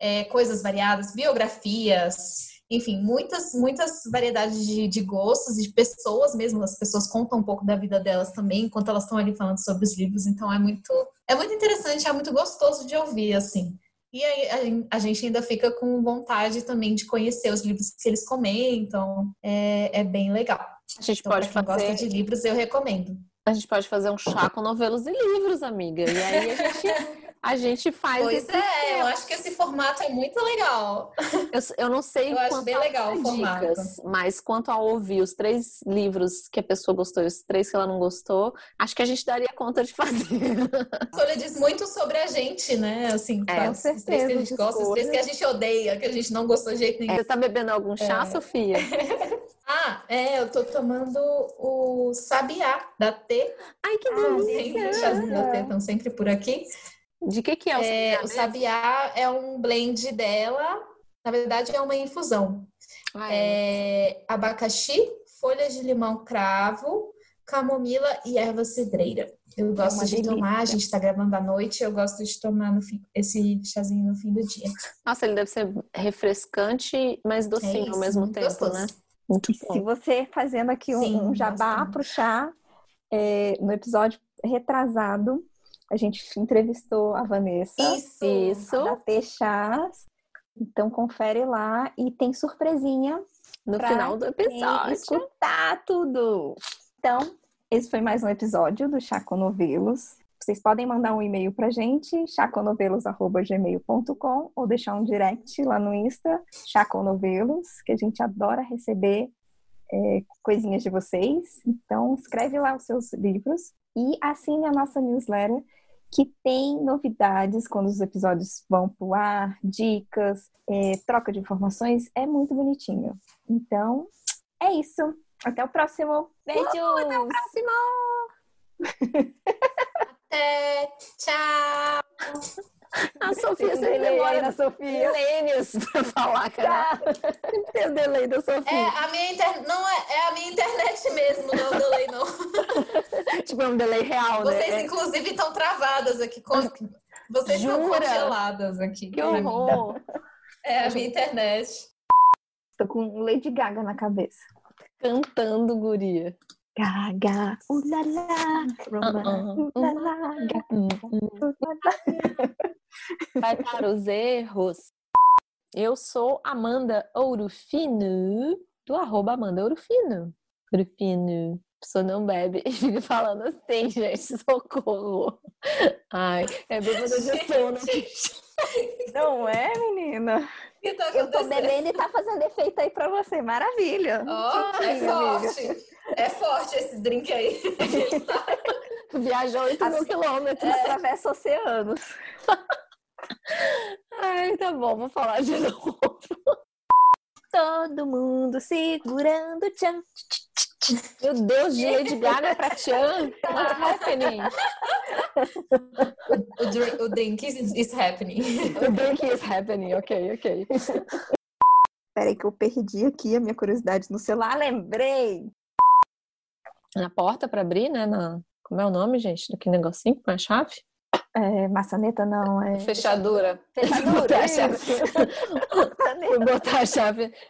é, coisas variadas, biografias enfim, muitas, muitas variedades de, de gostos e de pessoas mesmo. As pessoas contam um pouco da vida delas também, enquanto elas estão ali falando sobre os livros. Então é muito, é muito interessante, é muito gostoso de ouvir, assim. E aí a, gente ainda fica com vontade também de conhecer os livros que eles comentam. É, é bem legal. A gente então, pode quem fazer... gosta de livros, eu recomendo. A gente pode fazer um chá com novelos e livros, amiga. E aí a gente a gente faz. Pois é, eu acho que esse formato é muito legal. Eu, eu não sei eu acho bem legal o formato. mas quanto a ouvir os três livros que a pessoa gostou e os três que ela não gostou, acho que a gente daria conta de fazer. A Folha diz muito sobre a gente, né? Assim, é, os três que a gente gosta, os três que a gente odeia, que a gente não gostou de jeito nenhum. É, você tá bebendo algum chá, é. Sofia? Ah, é, eu tô tomando o Sabiá da T. Ai, que delícia! Ah, sempre, da T estão sempre por aqui. De que que é o é, sabiá? O sabiá é um blend dela. Na verdade, é uma infusão. Ah, é. é abacaxi, folhas de limão cravo, camomila e erva cedreira. Eu é gosto é de delícia. tomar, a gente está gravando à noite, eu gosto de tomar no fim, esse chazinho no fim do dia. Nossa, ele deve ser refrescante, mas docinho é isso, ao mesmo tempo, gostoso. né? Muito bom. Se você fazendo aqui um, Sim, um jabá para o chá, é, no episódio retrasado, a gente entrevistou a Vanessa. Isso! Isso. Da Techas. Então confere lá e tem surpresinha no final do episódio. Escutar tudo. Então, esse foi mais um episódio do Chaco Novelos. Vocês podem mandar um e-mail pra gente, chaconovelos.gmail.com ou deixar um direct lá no Insta, Chaconovelos, que a gente adora receber é, coisinhas de vocês. Então, escreve lá os seus livros e assine a nossa newsletter que tem novidades quando os episódios vão pro ar, dicas, é, troca de informações, é muito bonitinho. Então, é isso. Até o próximo. Beijo! até o próximo! até! Tchau! A Sofia tem sempre demora na Sofia. milênios pra falar, cara. Sempre tem o delay da Sofia. É, a minha inter... não é, é a minha internet mesmo, não é o delay, não. tipo, é um delay real, Vocês, né? Vocês, inclusive, estão travadas aqui. Com... Vocês Jura? estão congeladas aqui. Que horror! É a minha internet. Tô com Lady Gaga na cabeça. Cantando, guria. Gaga, ulala, uh ulala, Vai para os erros. Eu sou Amanda Ourufino, do arroba Amanda Ourufino. Ourufino. A pessoa não bebe e fica falando assim, gente, socorro. Ai, é bêbada de sono. Não é, menina? Tá eu tô bebendo e tá fazendo efeito aí pra você. Maravilha. Oh, é forte. É forte esse drink aí. Viajou 8 mil quilômetros. É. Atravessa oceanos. Ai, tá bom, vou falar de novo. Todo mundo segurando tchan. Meu Deus, de Lady Gaga pra Tchan. What's happening? o, o, drink, o drink is, is happening. O drink is happening, ok, ok. Peraí que eu perdi aqui a minha curiosidade no celular. Lembrei! Na porta para abrir, né? Na... Como é o nome, gente? Do que negocinho com a chave? É, maçaneta não, é... Fechadura. Fechadura, botar a chave. Fui botar a chave